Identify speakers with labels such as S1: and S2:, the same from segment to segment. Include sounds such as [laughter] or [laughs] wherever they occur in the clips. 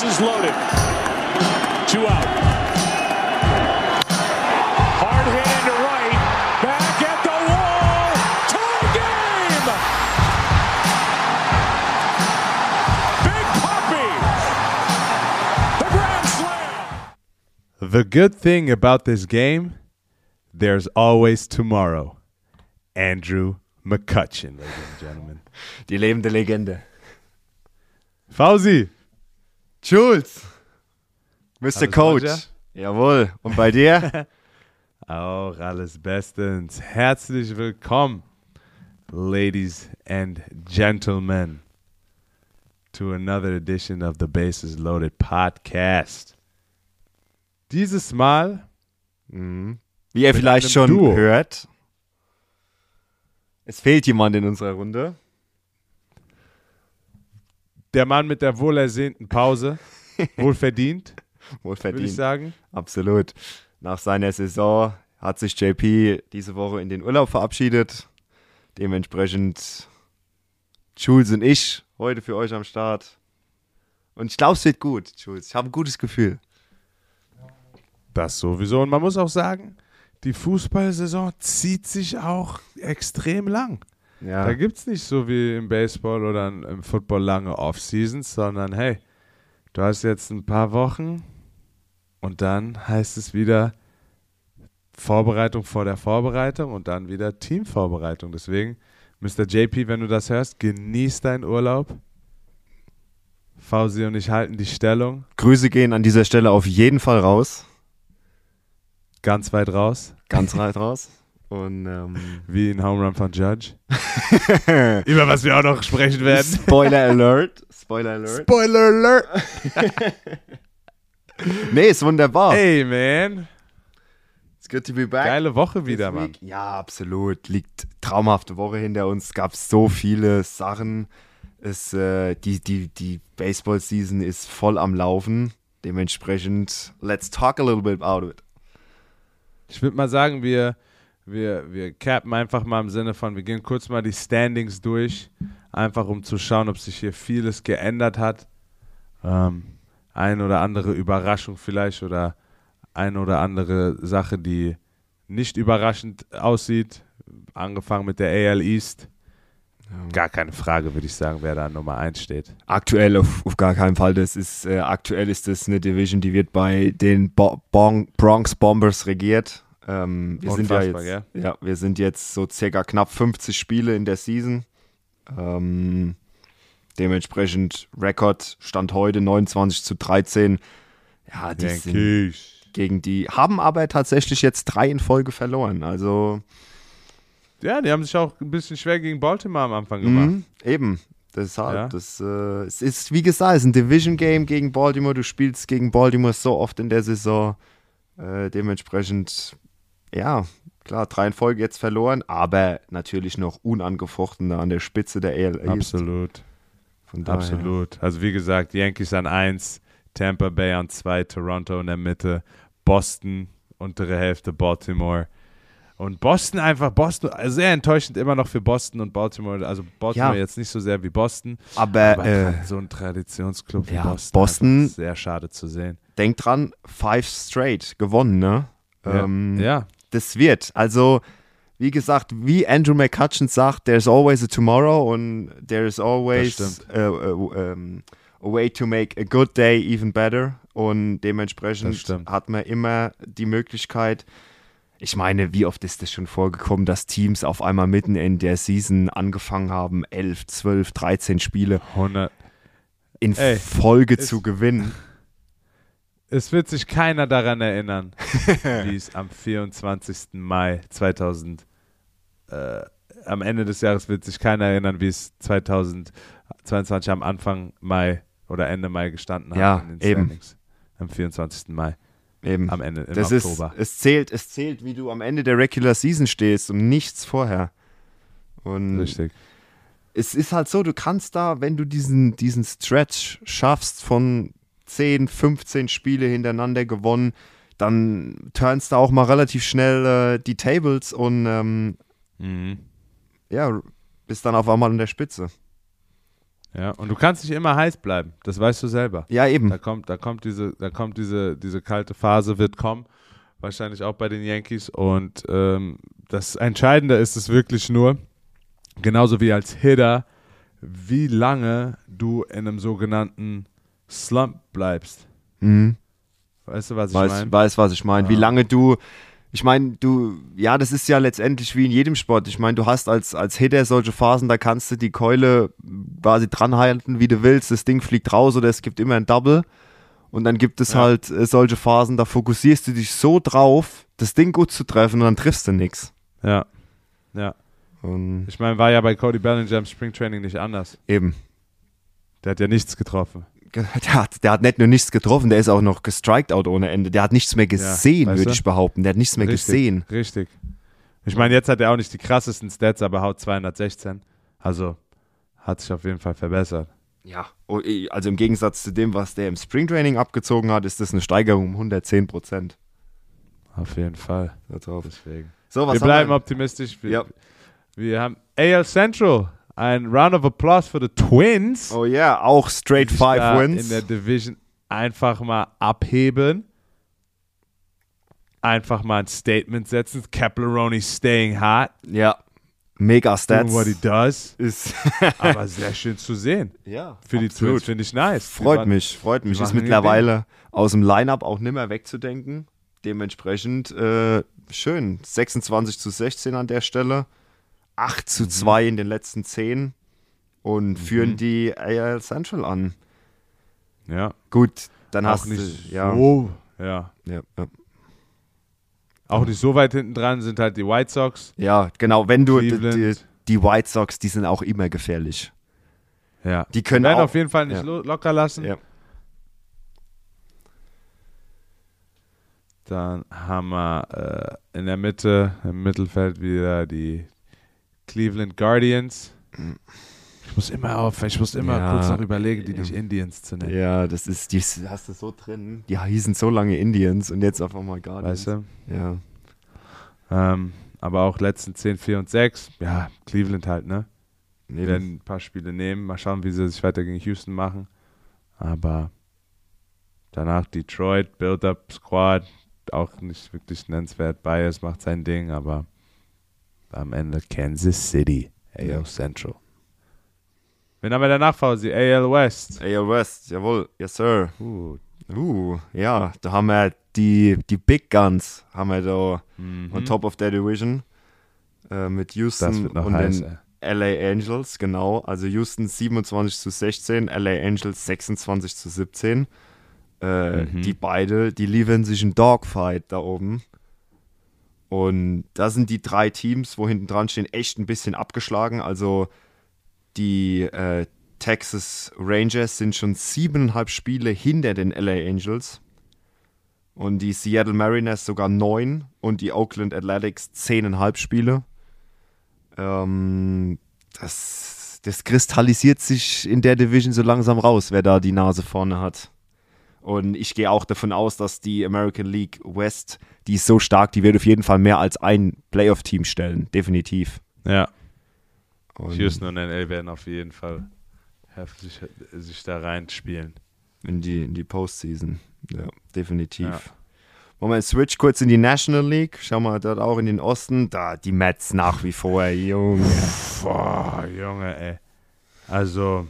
S1: bases loaded. Two out. Hard hit into right. Back at the wall. Tie game. Big Puppy. The grand slam.
S2: The good thing about this game, there's always tomorrow. Andrew McCutcheon, ladies and gentlemen.
S3: Die lebende Legende.
S2: Fausi,
S3: Jules. Mr.
S2: Alles
S3: Coach.
S2: Roger?
S3: Jawohl. Und bei dir? [laughs]
S2: auch alles bestens. Herzlich willkommen, ladies and gentlemen, to another edition of the Bases Loaded podcast. Dieses Mal
S3: Wie ihr vielleicht schon
S2: Duo.
S3: hört, es fehlt jemand in unserer Runde.
S2: Der Mann mit der wohlersehnten Pause, [laughs] wohlverdient, würde ich
S3: Wohlverdient.
S2: sagen.
S3: Absolut. Nach seiner Saison hat sich JP diese Woche in den Urlaub verabschiedet. Dementsprechend Jules und ich heute für euch am Start. Und ich glaube, es wird gut, Jules. Ich habe ein gutes Gefühl.
S2: Das sowieso. Und man muss auch sagen, die Fußballsaison zieht sich auch extrem lang.
S3: Ja.
S2: Da gibt es nicht so wie im Baseball oder im Football lange Off-Seasons, sondern hey, du hast jetzt ein paar Wochen und dann heißt es wieder Vorbereitung vor der Vorbereitung und dann wieder Teamvorbereitung. Deswegen, Mr. JP, wenn du das hörst, genieß deinen Urlaub. Fausi und ich halten die Stellung
S3: Grüße gehen an dieser Stelle auf jeden Fall raus.
S2: ganz weit raus,
S3: Ganz weit raus. [laughs] Und ähm, [laughs]
S2: wie ein Home Run von Judge. [laughs] Über was wir auch noch sprechen werden.
S3: Spoiler [laughs] Alert. Spoiler Alert.
S2: Spoiler Alert!
S3: Nee, ist wunderbar.
S2: Hey, man.
S3: It's good to be back.
S2: Geile Woche wieder, Mann.
S3: Ja, absolut. Liegt traumhafte Woche hinter uns. Es gab so viele Sachen. Es, äh, die die, die Baseball-Season ist voll am Laufen. Dementsprechend, let's talk a little bit about it.
S2: Ich würde mal sagen, wir, wir, wir cappen einfach mal im Sinne von, wir gehen kurz mal die Standings durch, einfach um zu schauen, ob sich hier vieles geändert hat. Ähm, ein oder andere Überraschung vielleicht oder ein oder andere Sache, die nicht überraschend aussieht. Angefangen mit der AL East. Gar keine Frage, würde ich sagen, wer da Nummer 1 steht.
S3: Aktuell auf, auf gar keinen Fall. Das ist, äh, aktuell ist das eine Division, die wird bei den Bo Bronx Bombers regiert. Ähm, wir sind ja jetzt, ja, wir sind jetzt so circa knapp 50 Spiele in der Season. Ähm, dementsprechend Rekord stand heute 29 zu 13. Ja, die sind
S2: Yankees.
S3: gegen die, haben aber tatsächlich jetzt drei in Folge verloren. Also,
S2: Ja, die haben sich auch ein bisschen schwer gegen Baltimore am Anfang gemacht.
S3: Mhm, eben. Deshalb,
S2: Ja.
S3: das äh, es ist, wie gesagt, es ist ein Division-Game gegen Baltimore. Du spielst gegen Baltimore so oft in der Saison. Äh, dementsprechend, ja, klar, drei in Folge jetzt verloren, aber natürlich noch unangefochten an der Spitze der AL East.
S2: Absolut.
S3: Von daher,
S2: Absolut. Also wie gesagt, Yankees an 1, Tampa Bay an 2, Toronto in der Mitte, Boston untere Hälfte, Baltimore. Und Boston einfach, Boston, also sehr enttäuschend immer noch für Boston und Baltimore. Also Baltimore
S3: Ja.
S2: jetzt nicht so sehr wie Boston.
S3: Aber,
S2: Aber
S3: äh,
S2: so ein Traditionsclub wie
S3: ja,
S2: Boston.
S3: Boston-
S2: einfach Sehr schade zu sehen.
S3: denk dran, five straight gewonnen, ne?
S2: Ja.
S3: Ähm,
S2: ja.
S3: Das wird. Also, wie gesagt, wie Andrew McCutcheon sagt, there's always a tomorrow und there's always
S2: Das
S3: uh, uh, um, a way to make a good day even better. Und dementsprechend hat man immer die Möglichkeit, ich meine, wie oft ist das schon vorgekommen, dass Teams auf einmal mitten in der Season angefangen haben, 11, 12, 13 Spiele
S2: 100.
S3: in
S2: Ey,
S3: Folge zu gewinnen.
S2: Es wird sich keiner daran erinnern, [laughs] wie es am 24. Mai 2000, äh, am Ende des Jahres wird sich keiner erinnern, wie es 2022 am Anfang Mai oder Ende Mai gestanden hat.
S3: Ja,
S2: in den
S3: eben.
S2: Am 24. Mai,
S3: Eben.
S2: am Ende, im
S3: Das
S2: Oktober.
S3: ist, es zählt, es zählt, wie du am Ende der Regular Season stehst und nichts vorher. Und
S2: Richtig.
S3: es ist halt so, du kannst da, wenn du diesen, diesen Stretch schaffst von 10, 15 Spiele hintereinander gewonnen, dann turnst du auch mal relativ schnell äh, die Tables und ähm,
S2: Mhm.
S3: ja, bist dann auf einmal an der Spitze.
S2: Ja, und du kannst nicht immer heiß bleiben, das weißt du selber.
S3: Ja, eben.
S2: Da kommt, da kommt diese, da kommt diese, diese kalte Phase, wird kommen. Wahrscheinlich auch bei den Yankees. Und ähm, das Entscheidende ist es wirklich nur, genauso wie als Hitter, wie lange du in einem sogenannten Slump bleibst.
S3: Mhm.
S2: Weißt du, was ich meine?
S3: weiß, was ich meine. Wie lange du, ich meine, du, ja, das ist ja letztendlich wie in jedem Sport. Ich meine, du hast als, als Hitter solche Phasen, da kannst du die Keule quasi dranhalten, wie du willst. Das Ding fliegt raus oder es gibt immer ein Double. Und dann gibt es
S2: Ja.
S3: halt äh, solche Phasen, da fokussierst du dich so drauf, das Ding gut zu treffen und dann triffst du nichts.
S2: Ja. Ja.
S3: Und
S2: Ich meine, war ja bei Cody Bellinger im Springtraining nicht anders.
S3: eben.
S2: Der hat ja nichts getroffen.
S3: Der hat, der hat nicht nur nichts getroffen, der ist auch noch gestrikt out ohne Ende. Der hat nichts mehr gesehen,
S2: weißt
S3: würde ich behaupten. Der hat nichts mehr
S2: Richtig,
S3: gesehen.
S2: Richtig. Ich meine, jetzt hat er auch nicht die krassesten Stats, aber haut 216. Also hat sich auf jeden Fall verbessert.
S3: Ja, oh, also im Gegensatz zu dem, was der im Springtraining abgezogen hat, ist das eine Steigerung um 110 Prozent.
S2: Auf jeden Fall. Deswegen.
S3: So,
S2: wir bleiben
S3: wir?
S2: optimistisch. Wir,
S3: Ja.
S2: wir haben AL Central. Ein Round of Applause für die Twins.
S3: Oh ja, auch straight
S2: die
S3: five wins.
S2: In der Division einfach mal abheben. Einfach mal ein Statement setzen. Caplaroni staying hot.
S3: ja, mega
S2: Doing
S3: Stats.
S2: what he does.
S3: Ist [laughs]
S2: Aber sehr schön zu sehen.
S3: ja,
S2: Für die
S3: absolut.
S2: Twins finde ich nice. Die
S3: Freut
S2: waren-
S3: mich, freut mich.
S2: die
S3: Ist mittlerweile aus dem Lineup auch nimmer wegzudenken. Dementsprechend äh, schön. 26 zu 16 an der Stelle. 8 zu 2 in den letzten 10 und führen die AL Central an.
S2: Ja.
S3: Gut, dann
S2: Auch
S3: hast
S2: nicht
S3: du ja,
S2: so. Ja.
S3: ja, ja.
S2: Auch nicht so weit hinten dran sind halt die White Sox.
S3: ja, genau. Wenn du die, die, die White Sox, die sind auch immer gefährlich.
S2: Ja.
S3: Die können auch-
S2: auf jeden Fall nicht
S3: ja.
S2: lo locker lassen.
S3: Ja.
S2: Dann haben wir äh, in der Mitte, im Mittelfeld wieder die Cleveland Guardians. Ich muss immer auf, ich muss immer
S3: Ja.
S2: kurz noch überlegen, die nicht Indians zu nennen.
S3: Ja, das ist, die hast du so drin. Die hießen so lange Indians und jetzt auf einmal nicht.
S2: Weißt du?
S3: Ja.
S2: Ähm, aber auch letzten 10, 4 und 6. Ja, Cleveland halt, ne?
S3: Nee,
S2: werden ein paar Spiele nehmen. Mal schauen, wie sie sich weiter gegen Houston machen. Aber danach Detroit, Build-Up Squad, auch nicht wirklich nennenswert. Bias macht sein Ding, aber am Ende Kansas City, AL
S3: Ja.
S2: Central. Wen haben wir danach, Fausi? AL West.
S3: AL West, jawohl, yes sir.
S2: Uh,
S3: Uh, ja, da haben wir die, die Big Guns, haben wir da
S2: mhm.
S3: on top of the division äh, mit Houston und
S2: heiß,
S3: den
S2: ey.
S3: LA Angels, genau. Also Houston 27 zu 16, LA Angels 26 zu 17. Äh,
S2: Mhm.
S3: Die beide, die liefern sich einen Dogfight da oben. Und da sind die drei Teams, wo hinten dran stehen, echt ein bisschen abgeschlagen. Also die äh, Texas Rangers sind schon siebeneinhalb Spiele hinter den LA Angels. Und die Seattle Mariners sogar neun und die Oakland Athletics zehneinhalb Spiele. Ähm, das, das kristallisiert sich in der Division so langsam raus, wer da die Nase vorne hat. Und ich gehe auch davon aus, dass die American League West, die ist so stark, die wird auf jeden Fall mehr als ein Playoff-Team stellen. Definitiv.
S2: Ja,
S3: Und
S2: Houston und NL werden auf jeden Fall sich, sich da reinspielen.
S3: In die, in die Postseason. Ja, definitiv.
S2: Ja.
S3: Moment, switch kurz in die National League. Schau mal, dort auch in den Osten. Da, die Mets nach wie vor, Junge.
S2: Boah, Junge, ey. Also,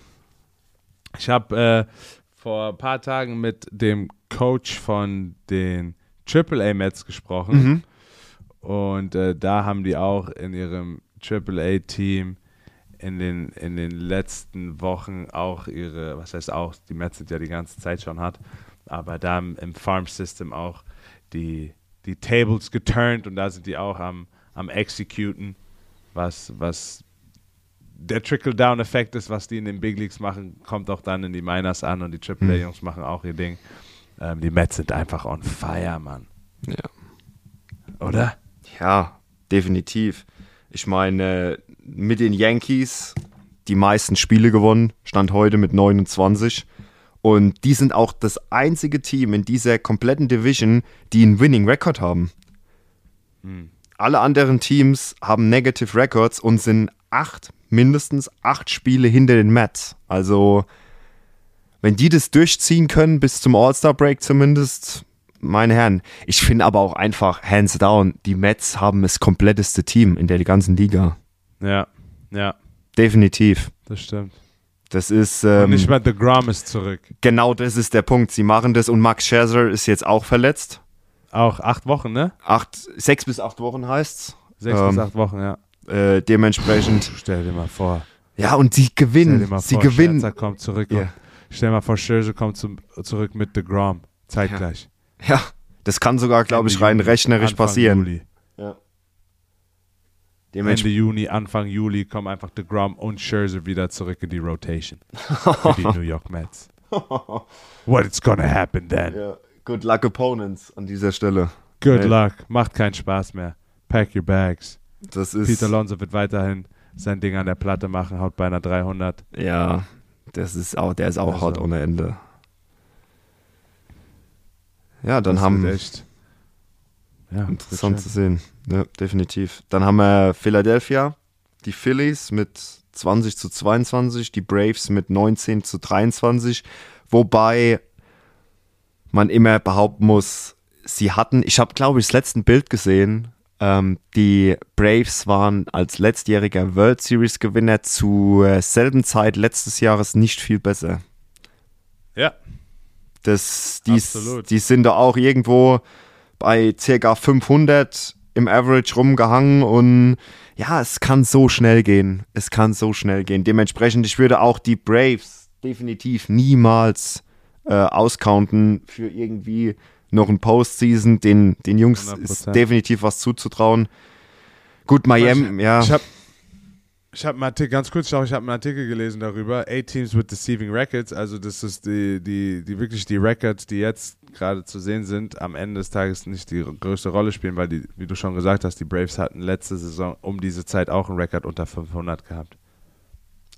S2: ich habe äh, vor ein paar Tagen mit dem Coach von den AAA Mets gesprochen. Und äh, da haben die auch in ihrem AAA-Team in den, in den letzten Wochen auch ihre, was heißt auch, die Mets sind ja die ganze Zeit schon hat, aber da im, im Farm System auch die, die Tables geturnt und da sind die auch am, am Executen, was, was der Trickle-Down-Effekt ist, was die in den Big Leagues machen, kommt auch dann in die Miners an und die AAA-Jungs machen auch ihr Ding. Ähm, die Mets sind einfach on fire, Mann.
S3: Ja.
S2: Oder?
S3: Ja, definitiv. Ich meine, mit den Yankees die meisten Spiele gewonnen, stand heute mit 29. Und die sind auch das einzige Team in dieser kompletten Division, die einen Winning Record haben. Alle anderen Teams haben Negative Records und sind acht, mindestens acht Spiele hinter den Mets. Also, wenn die das durchziehen können, bis zum All-Star-Break zumindest, meine Herren. Ich finde aber auch einfach, hands down, die Mets haben das kompletteste Team in der ganzen Liga.
S2: Ja, ja,
S3: Definitiv.
S2: das stimmt.
S3: Das ist.
S2: Und
S3: Ähm,
S2: nicht mal The Grom ist zurück.
S3: genau das ist der Punkt. Sie machen das und Max Scherzer ist jetzt auch verletzt.
S2: Auch acht Wochen, ne?
S3: Acht, sechs bis acht Wochen heißt's.
S2: Sechs
S3: Ähm,
S2: bis acht Wochen, ja.
S3: Äh, dementsprechend.
S2: Stell dir mal vor.
S3: Ja, und sie
S2: Stell dir
S3: gewinnen.
S2: mal
S3: Sie
S2: vor,
S3: gewinnen.
S2: Scherzer kommt zurück.
S3: Ja.
S2: Und stell dir mal vor, Scherzer kommt zum, zurück mit The Grom. Zeitgleich.
S3: Ja, das kann sogar, glaube ich, rein
S2: Juni,
S3: rechnerisch
S2: Anfang
S3: passieren.
S2: Juli.
S3: Ja.
S2: Ende Juni, Anfang Juli kommen einfach The Grom und Scherzer wieder zurück in die Rotation. [laughs] für die New York Mets. What is gonna happen then?
S3: Ja, good luck opponents an dieser Stelle.
S2: Good
S3: Nee.
S2: luck. Macht keinen Spaß mehr. Pack your bags.
S3: Das ist
S2: Peter Alonso wird weiterhin sein Ding an der Platte machen, haut beinahe 300.
S3: ja, das ist auch, der ist auch
S2: Also-
S3: hart ohne Ende. Ja, dann
S2: Das
S3: haben
S2: echt. Ja,
S3: interessant zu sehen. Ja, definitiv. Dann haben wir Philadelphia, die Phillies mit 20 zu 22, die Braves mit 19 zu 23, wobei man immer behaupten muss, sie hatten, ich habe glaube ich das letzte Bild gesehen, ähm, die Braves waren als letztjähriger World Series Gewinner zur selben Zeit letztes Jahres nicht viel besser.
S2: Ja,
S3: Das, die, die sind da auch irgendwo bei ca. 500 im Average rumgehangen und ja, es kann so schnell gehen. Es kann so schnell gehen. Dementsprechend, ich würde auch die Braves definitiv niemals äh, auscounten für irgendwie noch ein Postseason. Den, den Jungs ist
S2: 100%.
S3: definitiv was zuzutrauen. Gut, Miami, ja.
S2: Ich habe ich hab einen Artikel, ganz kurz, ich habe einen Artikel gelesen darüber. Eight Teams with Deceiving Records. Also, das ist die, die, die wirklich die Records, die jetzt gerade zu sehen sind, am Ende des Tages nicht die größte Rolle spielen, weil die, wie du schon gesagt hast, die Braves hatten letzte Saison um diese Zeit auch einen Rekord unter 500 gehabt.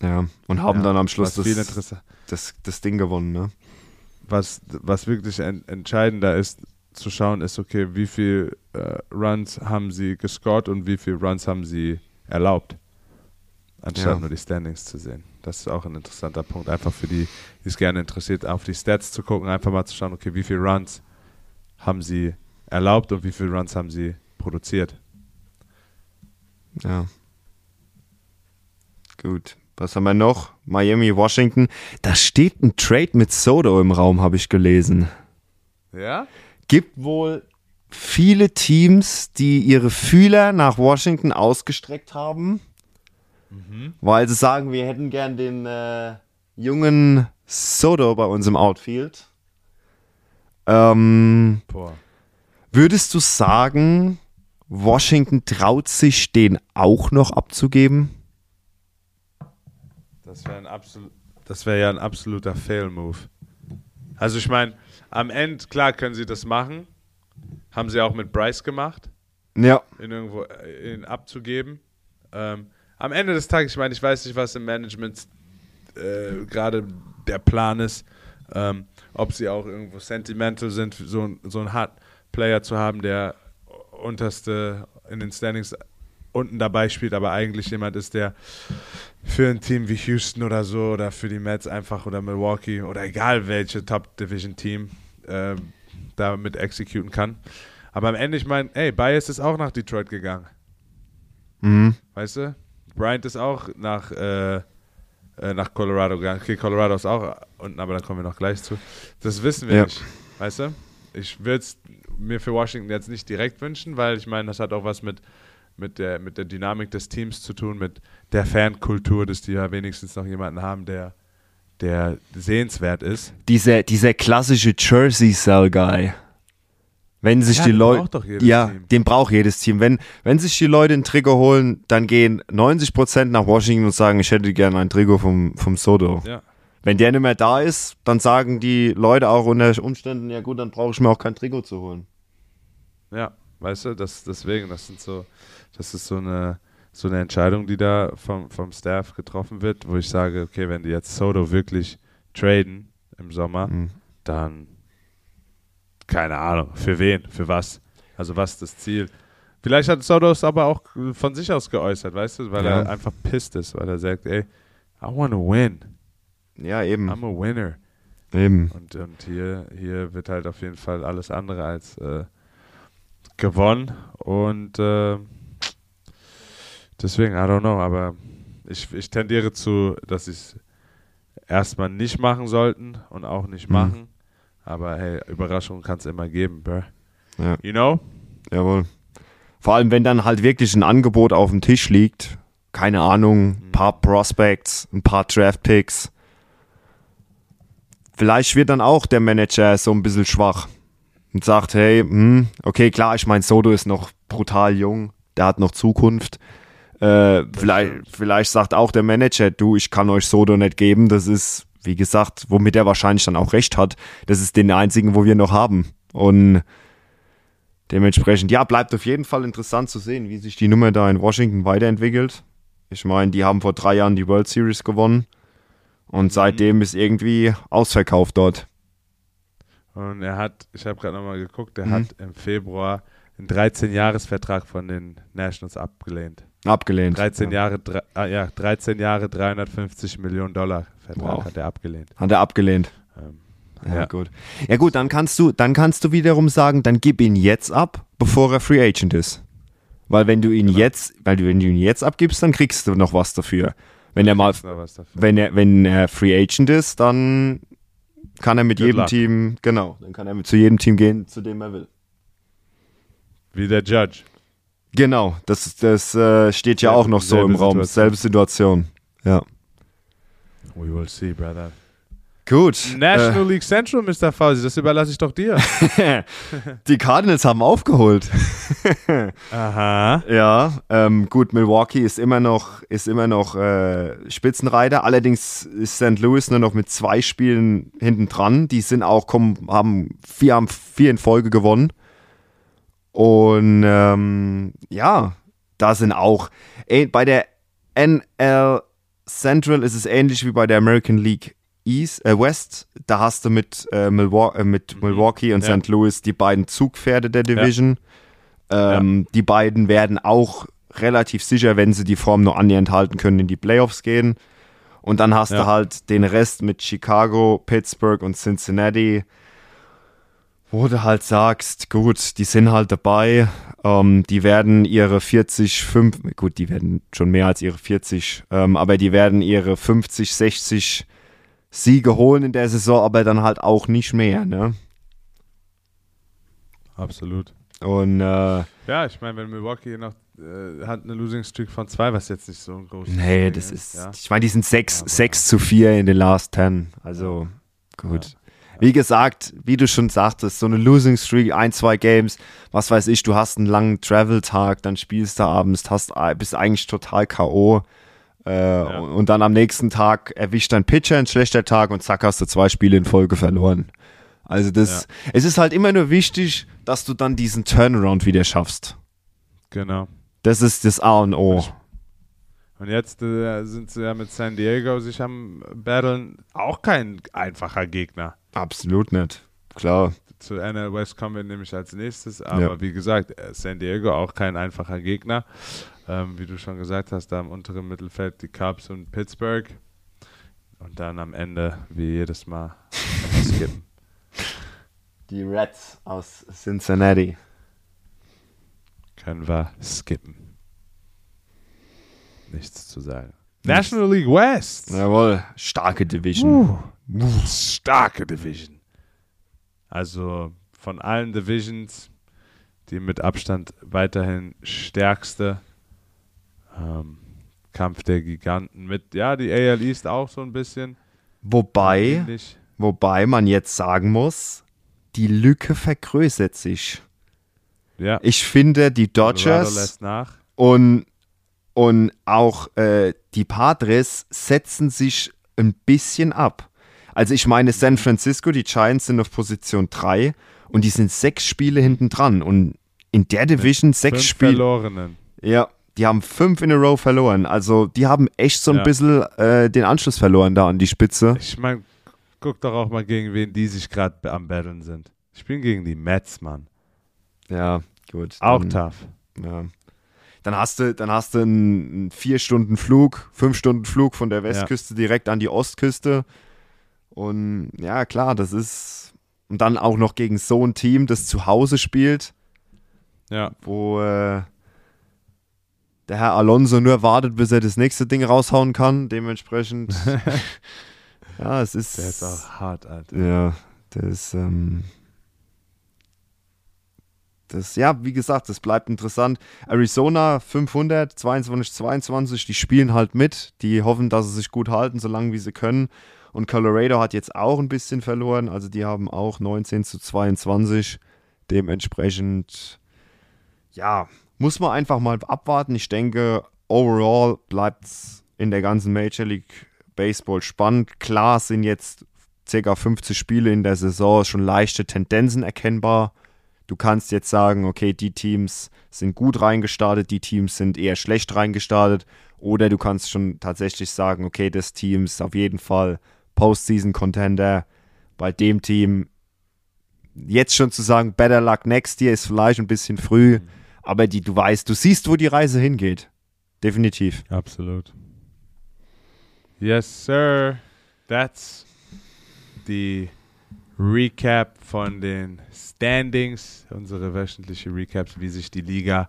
S3: ja. Und haben
S2: Ja,
S3: dann am Schluss das, das, das Ding gewonnen, ne?
S2: Was, was wirklich en entscheidender ist, zu schauen, ist, okay, wie viel äh, Runs haben sie gescored und wie viel Runs haben sie erlaubt, anstatt
S3: Ja.
S2: nur die Standings zu sehen. Das ist auch ein interessanter Punkt, einfach für die, die es gerne interessiert, auf die Stats zu gucken, einfach mal zu schauen, okay, wie viele Runs haben sie erlaubt und wie viele Runs haben sie produziert.
S3: Ja. Gut. Was haben wir noch? Miami, Washington. Da steht ein Trade mit Soto im Raum, habe ich gelesen.
S2: Ja?
S3: Gibt wohl viele Teams, die ihre Fühler nach Washington ausgestreckt haben, weil sie sagen, wir hätten gern den äh, jungen Soto bei uns im Outfield. Ähm, würdest du sagen, Washington traut sich, den auch noch abzugeben?
S2: Das wäre das wäre ja ein absoluter Fail-Move. Also ich meine, am Ende, klar können sie das machen. Haben sie auch mit Bryce gemacht,
S3: Ja.
S2: ihn irgendwo äh, ihn abzugeben. Ähm, am Ende des Tages, ich meine, ich weiß nicht, was im Management äh, gerade der Plan ist. Ähm, ob sie auch irgendwo sentimental sind, so, so einen Hard Player zu haben, der unterste in den Standings unten dabei spielt, aber eigentlich jemand ist, der für ein Team wie Houston oder so oder für die Mets einfach oder Milwaukee oder egal welche Top-Division-Team äh, damit exekuten kann. Aber am Ende, ich meine, ey, Bias ist auch nach Detroit gegangen.
S3: Mhm.
S2: Weißt du? Bryant ist auch nach, äh, äh, nach Colorado gegangen. Okay, Colorado ist auch unten, aber da kommen wir noch gleich zu. Das wissen wir
S3: Ja.
S2: nicht. Weißt du? Ich würde es mir für Washington jetzt nicht direkt wünschen, weil ich meine, das hat auch was mit, mit, der, mit der Dynamik des Teams zu tun, mit der Fankultur, dass die ja wenigstens noch jemanden haben, der, der sehenswert ist.
S3: Dieser, dieser klassische Jersey-Cell-Guy. Wenn sich
S2: Ja,
S3: die
S2: den
S3: Leute.
S2: braucht doch jedes
S3: Ja,
S2: Team.
S3: den braucht jedes Team. Wenn, wenn sich die Leute ein Trikot holen, dann gehen 90% nach Washington und sagen, ich hätte gerne ein Trikot vom, vom Soto.
S2: Ja.
S3: Wenn der nicht mehr da ist, dann sagen die Leute auch unter Umständen, ja gut, dann brauche ich mir auch kein Trikot zu holen.
S2: Ja, weißt du, das, deswegen, das sind so, das ist so eine, so eine Entscheidung, die da vom, vom Staff getroffen wird, wo ich sage, okay, wenn die jetzt Soto wirklich traden im Sommer,
S3: Mhm.
S2: dann keine Ahnung, für wen, für was? Also was ist das Ziel? Vielleicht hat Soto es aber auch von sich aus geäußert, weißt du, weil
S3: Ja.
S2: er einfach pisst ist, weil er sagt, ey, I want to win.
S3: Ja, eben.
S2: I'm a winner.
S3: eben.
S2: Und, und hier, hier wird halt auf jeden Fall alles andere als äh, gewonnen. Und äh, deswegen, I don't know, aber ich, ich tendiere zu, dass sie es erstmal nicht machen sollten und auch nicht
S3: Mhm.
S2: machen. Aber hey, Überraschungen kann es immer geben, bro.
S3: Ja.
S2: You know?
S3: Jawohl. Vor allem, wenn dann halt wirklich ein Angebot auf dem Tisch liegt, keine Ahnung, ein paar Prospects, ein paar Draft-Picks. Vielleicht wird dann auch der Manager so ein bisschen schwach und sagt, hey, hm, okay, klar, ich meine, Soto ist noch brutal jung, der hat noch Zukunft. Äh, vielleicht, vielleicht sagt auch der Manager, du, ich kann euch Soto nicht geben, das ist, wie gesagt, womit er wahrscheinlich dann auch recht hat, das ist den einzigen, wo wir noch haben. Und Dementsprechend, ja, bleibt auf jeden Fall interessant zu sehen, wie sich die Nummer da in Washington weiterentwickelt. Ich meine, die haben vor drei Jahren die World Series gewonnen und seitdem ist irgendwie ausverkauft dort.
S2: Und er hat, ich habe gerade nochmal geguckt, er
S3: Mhm.
S2: hat im Februar einen 13-Jahres-Vertrag von den Nationals abgelehnt.
S3: Abgelehnt.
S2: 13 Jahre, drei- ah, ja, 13 Jahre, 350 Millionen Dollar Vertrag
S3: Wow.
S2: hat er abgelehnt.
S3: Hat er abgelehnt.
S2: Ähm,
S3: Ja,
S2: Ja.
S3: gut. Ja gut, dann kannst du, dann kannst du wiederum sagen, dann gib ihn jetzt ab, bevor er Free Agent ist. Weil wenn du ihn
S2: Genau.
S3: jetzt, weil du, wenn du ihn jetzt abgibst, dann kriegst du noch was dafür. Wenn er mal, wenn er, wenn er Free Agent ist, dann kann er mit
S2: Good
S3: jedem
S2: luck.
S3: Team, genau, dann kann er mit zu jedem Team gehen, zu dem er will.
S2: Wie der Judge.
S3: Genau, das, das äh, steht ja
S2: Selbe-
S3: auch noch so im Raum.
S2: Situation.
S3: Selbe Situation. Ja.
S2: We will see, brother.
S3: Gut.
S2: National League Central, Mr. Fausi, das überlasse ich doch dir.
S3: Äh, [laughs] die Cardinals haben aufgeholt. [laughs]
S2: Aha.
S3: Ja, ähm, gut, Milwaukee ist immer noch, ist immer noch äh, Spitzenreiter. Allerdings ist St. Louis nur noch mit zwei Spielen hinten dran. Die sind auch, kommen, haben vier, haben vier in Folge gewonnen. Und ähm, ja, da sind auch bei der NL Central ist es ähnlich wie bei der American League East, äh, West. Da hast du mit, äh, Milwaukee, äh, mit Milwaukee und
S2: Ja.
S3: St. Louis die beiden Zugpferde der Division. Ähm, Die beiden werden auch relativ sicher, wenn sie die Form nur annähernd halten können, in die Playoffs gehen. Und dann hast
S2: Ja.
S3: du halt den Rest mit Chicago, Pittsburgh und Cincinnati, wo du halt sagst, gut, die sind halt dabei, ähm, die werden ihre 40, 5, gut, die werden schon mehr als ihre 40, ähm, aber die werden ihre 50, 60 Siege holen in der Saison, aber dann halt auch nicht mehr, ne?
S2: Absolut.
S3: Und äh,
S2: Ja, ich meine, wenn Milwaukee noch äh, hat eine Losing Streak von zwei, was jetzt nicht so ein großes
S3: Nee,
S2: Ding
S3: das ist.
S2: Ja.
S3: Ich meine, die sind 6,
S2: Aber-
S3: 6 zu 4 in den Last 10. Also, gut. Wie gesagt, wie du schon sagtest, so eine Losing Streak, ein, zwei Games, was weiß ich, du hast einen langen Travel-Tag, dann spielst du abends, hast, bist eigentlich total K.O. Äh, und, und dann am nächsten Tag erwischt dein Pitcher ein schlechter Tag und zack, hast du zwei Spiele in Folge verloren. Also, das, es ist halt immer nur wichtig, dass du dann diesen Turnaround wieder schaffst.
S2: Genau.
S3: Das ist das A und O.
S2: Und jetzt äh, sind sie ja mit San Diego sich am Battlen. Auch kein einfacher Gegner.
S3: Absolut nicht. Klar.
S2: Zu NL West kommen wir nämlich als nächstes. Aber
S3: Ja.
S2: wie gesagt, äh, San Diego auch kein einfacher Gegner. Ähm, wie du schon gesagt hast, da im unteren Mittelfeld die Cubs und Pittsburgh. Und dann am Ende, wie jedes Mal, skippen. [laughs]
S3: Die Reds aus Cincinnati.
S2: Können wir skippen. Nichts zu sagen. National League West.
S3: Jawohl, starke Division.
S2: Starke Division. Also von allen Divisions die mit Abstand weiterhin stärkste. Ähm, Kampf der Giganten mit, ja, die AL East auch so ein bisschen.
S3: Wobei,
S2: ähnlich.
S3: wobei man jetzt sagen muss, die Lücke vergrößert sich.
S2: Ja,
S3: Ich finde, die Dodgers
S2: nach.
S3: und, und auch äh, die Padres setzen sich ein bisschen ab. Also ich meine, San Francisco, die Giants sind auf Position 3 und die sind sechs Spiele hinten dran. Und in der Division sechs
S2: Fünf
S3: Spiele.
S2: Verlorenen.
S3: Ja, die haben fünf in a row verloren. Also die haben echt so ein
S2: Ja.
S3: bisschen äh, den Anschluss verloren da an die Spitze.
S2: Ich meine, guck doch auch mal, gegen wen die sich gerade am Battlen sind. Ich bin gegen die Mets, Mann.
S3: Ja, gut.
S2: Auch tough.
S3: Ja. Dann hast du, dann hast du einen vier Stunden Flug, fünf Stunden Flug von der Westküste direkt an die Ostküste. Und ja, klar, das ist. Und dann auch noch gegen so ein Team, das zu Hause spielt,
S2: Ja.
S3: wo äh, der Herr Alonso nur wartet, bis er das nächste Ding raushauen kann. Dementsprechend. [laughs] ja, es ist.
S2: Der ist auch hart, Alter.
S3: Ja, das, ähm, das, ja, wie gesagt, das bleibt interessant. Arizona 500, 22, 22, die spielen halt mit. Die hoffen, dass sie sich gut halten, solange wie sie können. Und Colorado hat jetzt auch ein bisschen verloren. Also die haben auch 19 zu 22. Dementsprechend, ja, muss man einfach mal abwarten. Ich denke, overall bleibt es in der ganzen Major League Baseball spannend. Klar sind jetzt ca. 50 Spiele in der Saison schon leichte Tendenzen erkennbar. Du kannst jetzt sagen, okay, die Teams sind gut reingestartet, die Teams sind eher schlecht reingestartet. Oder du kannst schon tatsächlich sagen, okay, das Team ist auf jeden Fall Postseason-Contender. Bei dem Team jetzt schon zu sagen, better luck next year ist vielleicht ein bisschen früh. Aber die, du weißt, du siehst, wo die Reise hingeht. Definitiv.
S2: Absolut. Yes, sir. That's the Recap von den Standings, unsere wöchentliche Recaps, wie sich die Liga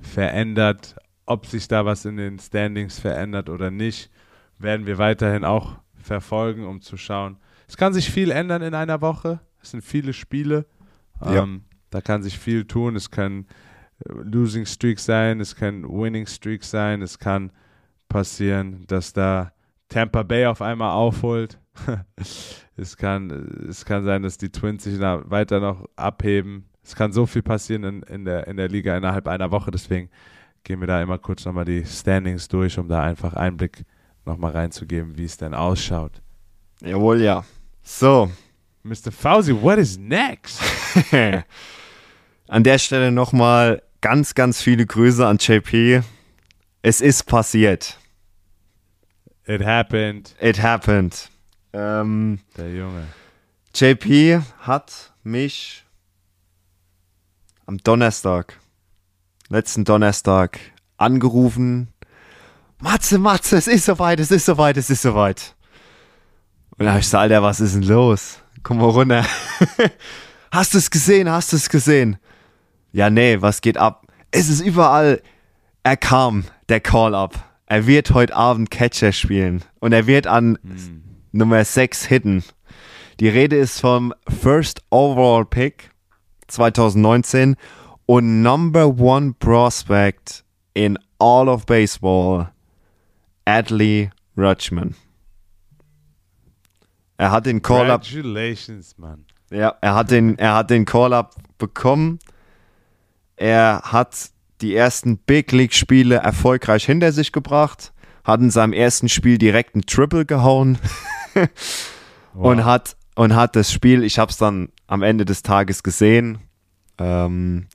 S2: verändert. Ob sich da was in den Standings verändert oder nicht, werden wir weiterhin auch verfolgen, um zu schauen. Es kann sich viel ändern in einer Woche. Es sind viele Spiele.
S3: Ja.
S2: Ähm, da kann sich viel tun. Es kann äh, Losing Streak sein, es kann Winning Streak sein, es kann passieren, dass da Tampa Bay auf einmal aufholt. Es, kann, es kann sein, dass die Twins sich da weiter noch abheben. Es kann so viel passieren in, in, der, in der Liga innerhalb einer Woche. Deswegen gehen wir da immer kurz nochmal die Standings durch, um da einfach Einblick nochmal reinzugeben, wie es denn ausschaut.
S3: Jawohl, ja. So,
S2: Mr. Fauzi, what is next? [laughs]
S3: An der Stelle nochmal ganz, ganz viele Grüße an JP. Es ist passiert.
S2: It happened.
S3: It happened. Ähm,
S2: Der Junge.
S3: JP hat mich am Donnerstag, letzten Donnerstag, angerufen. Matze, Matze, es ist soweit, es ist soweit, es ist soweit. Und da habe ich gesagt, Alter, was ist denn los? Komm mal runter. [laughs] hast du es gesehen? Hast du es gesehen? Ja, nee, was geht ab? Es ist überall. Er kam, der Call-Up. Er wird heute Abend Catcher spielen. Und er wird an Nummer 6 hitten. Die Rede ist vom First Overall Pick 2019 und Number One Prospect in all of Baseball, Adley Rutschman. Er hat den Call-Up
S2: Congratulations, Mann.
S3: ja, er hat den, er hat den Call-Up bekommen. Er hat die ersten Big League-Spiele erfolgreich hinter sich gebracht, hat in seinem ersten Spiel direkt ein Triple gehauen [laughs] [laughs] und, hat, und hat das Spiel, ich habe es dann am Ende des Tages gesehen, ähm,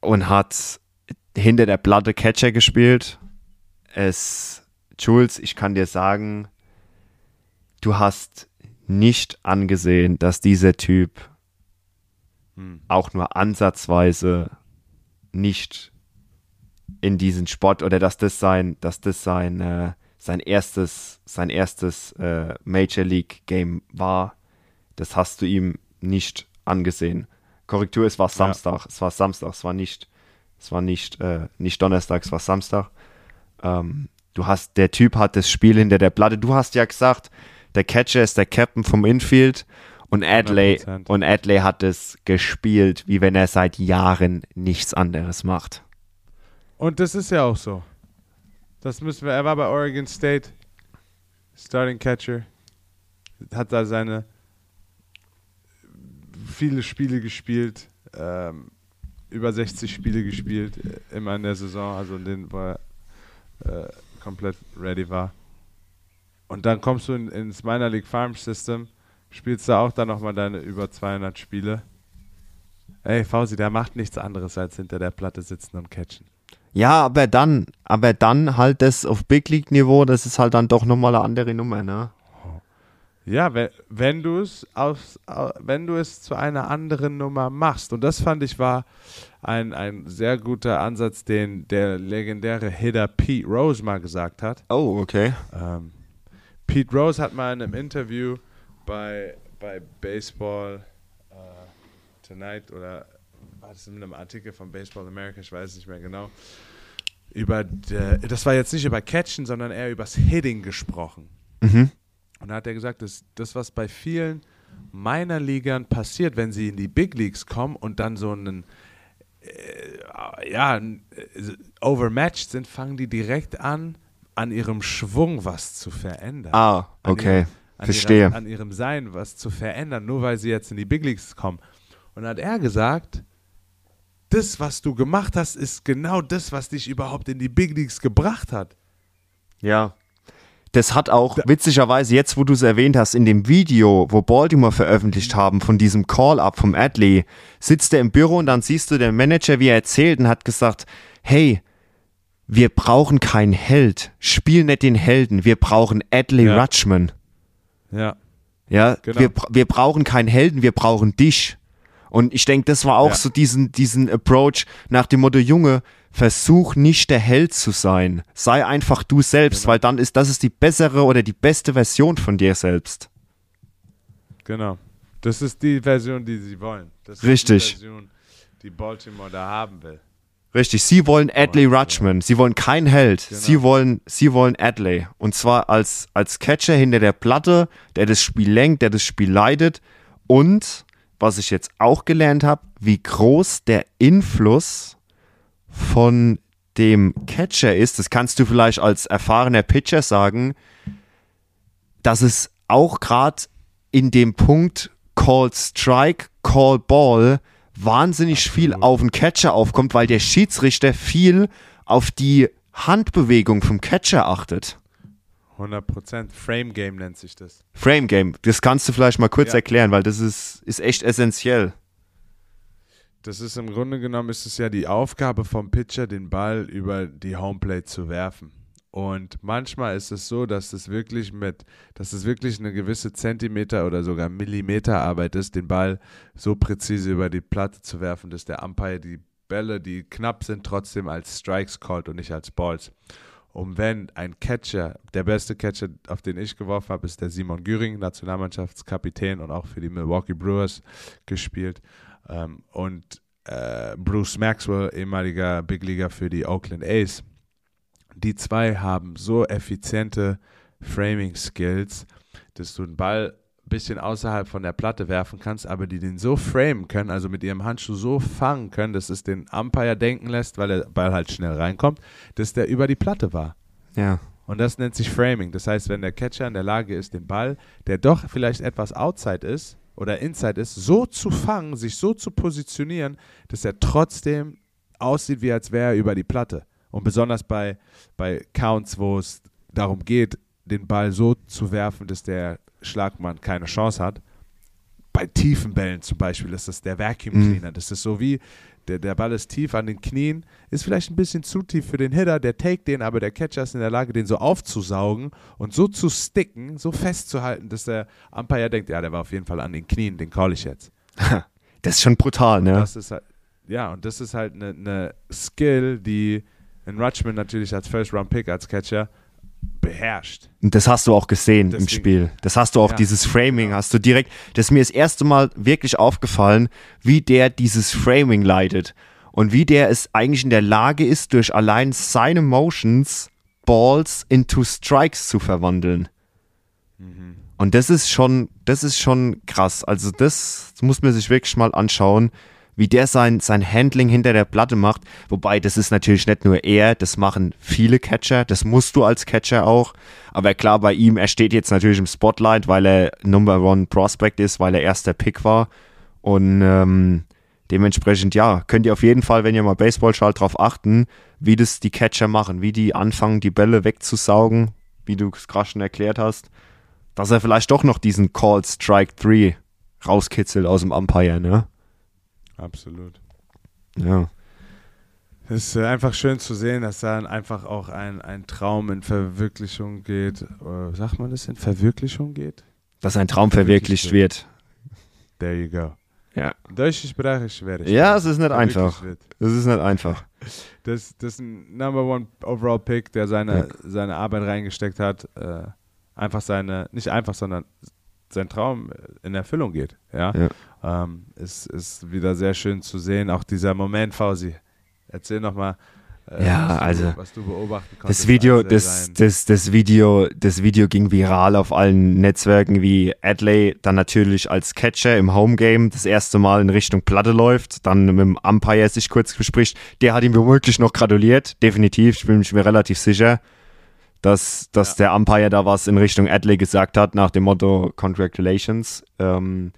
S3: und hat hinter der Platte Catcher gespielt. Es, Jules, ich kann dir sagen, du hast nicht angesehen, dass dieser Typ
S2: Hm.
S3: auch nur ansatzweise nicht in diesen Sport oder dass das sein, dass das sein, äh, sein erstes, sein erstes äh, Major League Game war. Das hast du ihm nicht angesehen. Korrektur, es war Samstag. Es war Samstag, es war nicht, es war nicht, äh, nicht Donnerstag, es war Samstag. Ähm, du hast, der Typ hat das Spiel hinter der Platte. Du hast ja gesagt, der Catcher ist der Captain vom Infield und Adley,
S2: 100%.
S3: und Adley hat es gespielt, wie wenn er seit Jahren nichts anderes macht.
S2: Und das ist ja auch so. Das müssen wir. Er war bei Oregon State, Starting Catcher, hat da seine viele Spiele gespielt, ähm, über 60 Spiele gespielt, äh, immer in der Saison, also in denen wo er äh, komplett ready war. Und dann kommst du in, ins Minor League Farm System, spielst da auch dann nochmal deine über 200 Spiele. Ey, Fausi, der macht nichts anderes als hinter der Platte sitzen und catchen.
S3: Ja, aber dann, aber dann halt das auf Big League Niveau, das ist halt dann doch nochmal eine andere Nummer, ne?
S2: Ja, wenn, wenn du es aus, au- wenn du es zu einer anderen Nummer machst. Und das fand ich war ein, ein sehr guter Ansatz, den der legendäre Hitter Pete Rose mal gesagt hat.
S3: Oh, okay.
S2: Ähm, Pete Rose hat mal in einem Interview bei, bei Baseball äh, Tonight oder war das in einem Artikel von Baseball America, ich weiß nicht mehr genau, über, der, das war jetzt nicht über Catchen, sondern eher übers Hitting gesprochen.
S3: Mhm.
S2: Und da hat er gesagt, dass das, was bei vielen meiner Ligern passiert, wenn sie in die Big Leagues kommen und dann so einen, äh, ja, äh, overmatched sind, fangen die direkt an, an ihrem Schwung was zu verändern.
S3: Ah,
S2: An
S3: okay.
S2: ihrem- an
S3: Verstehe.
S2: Ihrer, an ihrem Sein was zu verändern, nur weil sie jetzt in die Big Leagues kommen. Und dann hat er gesagt, das, was du gemacht hast, ist genau das, was dich überhaupt in die Big Leagues gebracht hat.
S3: Ja. Das hat auch, witzigerweise, jetzt wo du es erwähnt hast, in dem Video, wo Baltimore veröffentlicht haben, von diesem Call-Up vom Adley, sitzt er im Büro und dann siehst du den Manager, wie er erzählt und hat gesagt, hey, wir brauchen keinen Held. Spiel nicht den Helden. Wir brauchen Adley
S2: Ja.
S3: Rutschman.
S2: Ja,
S3: Ja,
S2: Genau.
S3: wir, wir brauchen keinen Helden, wir brauchen dich. Und ich denke, das war auch
S2: Ja.
S3: so diesen, diesen Approach nach dem Motto, Junge, versuch nicht der Held zu sein. Sei einfach du selbst,
S2: Genau.
S3: weil dann ist das ist die bessere oder die beste Version von dir selbst.
S2: genau. Das ist die Version, die sie wollen. Das
S3: Richtig.
S2: ist die Version, die Baltimore da haben will.
S3: Richtig, sie wollen Adley. Rutschman. Sie wollen keinen Held.
S2: Genau.
S3: Sie wollen, sie wollen Adley. Und zwar als, als Catcher hinter der Platte, der das Spiel lenkt, der das Spiel leitet. Und, was ich jetzt auch gelernt habe, wie groß der Influss von dem Catcher ist, das kannst du vielleicht als erfahrener Pitcher sagen, dass es auch gerade in dem Punkt Call Strike, Call Ball wahnsinnig viel auf den Catcher aufkommt, weil der Schiedsrichter viel auf die Handbewegung vom Catcher achtet.
S2: 100%. Frame Game nennt sich das.
S3: Frame Game, das kannst du vielleicht mal kurz
S2: Ja.
S3: erklären, weil das ist, ist echt essentiell.
S2: Das ist im Grunde genommen ist es ja die Aufgabe vom Pitcher, den Ball über die Homeplate zu werfen. Und manchmal ist es so, dass es wirklich mit, dass es wirklich eine gewisse Zentimeter oder sogar Millimeter Arbeit ist, den Ball so präzise über die Platte zu werfen, dass der Umpire die Bälle, die knapp sind, trotzdem als Strikes callt und nicht als Balls. Und wenn ein Catcher, der beste Catcher, auf den ich geworfen habe, ist der Simon Güring, Nationalmannschaftskapitän und auch für die Milwaukee Brewers gespielt. Ähm, und äh, Bruce Maxwell, ehemaliger Big Leaguer für die Oakland A's. Die zwei haben so effiziente Framing-Skills, dass du den Ball bisschen außerhalb von der Platte werfen kannst, aber die den so framen können, also mit ihrem Handschuh so fangen können, dass es den Umpire denken lässt, weil der Ball halt schnell reinkommt, dass der über die Platte war.
S3: Ja.
S2: Und das nennt sich Framing. Das heißt, wenn der Catcher in der Lage ist, den Ball, der doch vielleicht etwas outside ist oder inside ist, so zu fangen, sich so zu positionieren, dass er trotzdem aussieht, wie als wäre er über die Platte. Und besonders bei, bei Counts, wo es darum geht, den Ball so zu werfen, dass der Schlagmann keine Chance hat. Bei tiefen Bällen zum Beispiel ist das der Vacuum
S3: Mhm.
S2: Cleaner. Das ist so wie, der, der Ball ist tief an den Knien, ist vielleicht ein bisschen zu tief für den Hitter, der take den, aber der Catcher ist in der Lage, den so aufzusaugen und so zu sticken, so festzuhalten, dass der Umpire denkt, ja, der war auf jeden Fall an den Knien, den call ich jetzt. [laughs]
S3: Das ist schon brutal, ne?
S2: Das ist halt, ja, und das ist halt eine ne Skill, die in Rutschman natürlich als First-Round-Pick, als Catcher beherrscht.
S3: Und das hast du auch gesehen im
S2: Deswegen-
S3: Spiel. Das hast du auch,
S2: Ja,
S3: dieses Framing
S2: genau.
S3: hast du direkt, das ist mir das erste Mal wirklich aufgefallen, wie der dieses Framing leitet. Und wie der es eigentlich in der Lage ist, durch allein seine Motions Balls into Strikes zu verwandeln.
S2: Mhm.
S3: Und das ist schon, das ist schon krass. Also das muss man sich wirklich mal anschauen, wie der sein, sein Handling hinter der Platte macht. Wobei, das ist natürlich nicht nur er, das machen viele Catcher, das musst du als Catcher auch. Aber klar, bei ihm, er steht jetzt natürlich im Spotlight, weil er Number One Prospect ist, weil er erster Pick war. Und ähm, dementsprechend, ja, könnt ihr auf jeden Fall, wenn ihr mal Baseball schaut, darauf achten, wie das die Catcher machen, wie die anfangen, die Bälle wegzusaugen, wie du es gerade schon erklärt hast dass er vielleicht doch noch diesen Call Strike 3 rauskitzelt aus dem Umpire, ne?
S2: Absolut.
S3: Ja.
S2: Es ist äh, einfach schön zu sehen, dass da einfach auch ein, ein Traum in Verwirklichung geht. Oder sagt man das in Verwirklichung geht?
S3: dass sein Traum verwirklicht wird.
S2: There you go.
S3: Ja.
S2: Deutsche Sprache ist schwer.
S3: Ja, es ist nicht einfach. Es ist nicht einfach.
S2: Das, das ist ein Number One Overall Pick, der seine, seine Arbeit reingesteckt hat. Äh, einfach seine, nicht einfach, sondern sein Traum in Erfüllung geht. Ja.
S3: Ja.
S2: Ähm, ist, ist wieder sehr schön zu sehen. Auch dieser Moment, Fausi. Erzähl nochmal, äh,
S3: Ja,
S2: was,
S3: also,
S2: du, was du beobachten konntest.
S3: Das Video, das, das, das Video, das Video ging viral auf allen Netzwerken, wie Adley dann natürlich als Catcher im Homegame das erste Mal in Richtung Platte läuft, dann mit dem Umpire sich kurz bespricht. Der hat ihm womöglich noch gratuliert, definitiv, ich bin mir relativ sicher, dass, dass der Umpire da was in Richtung Adley gesagt hat, nach dem Motto Congratulations. Ähm,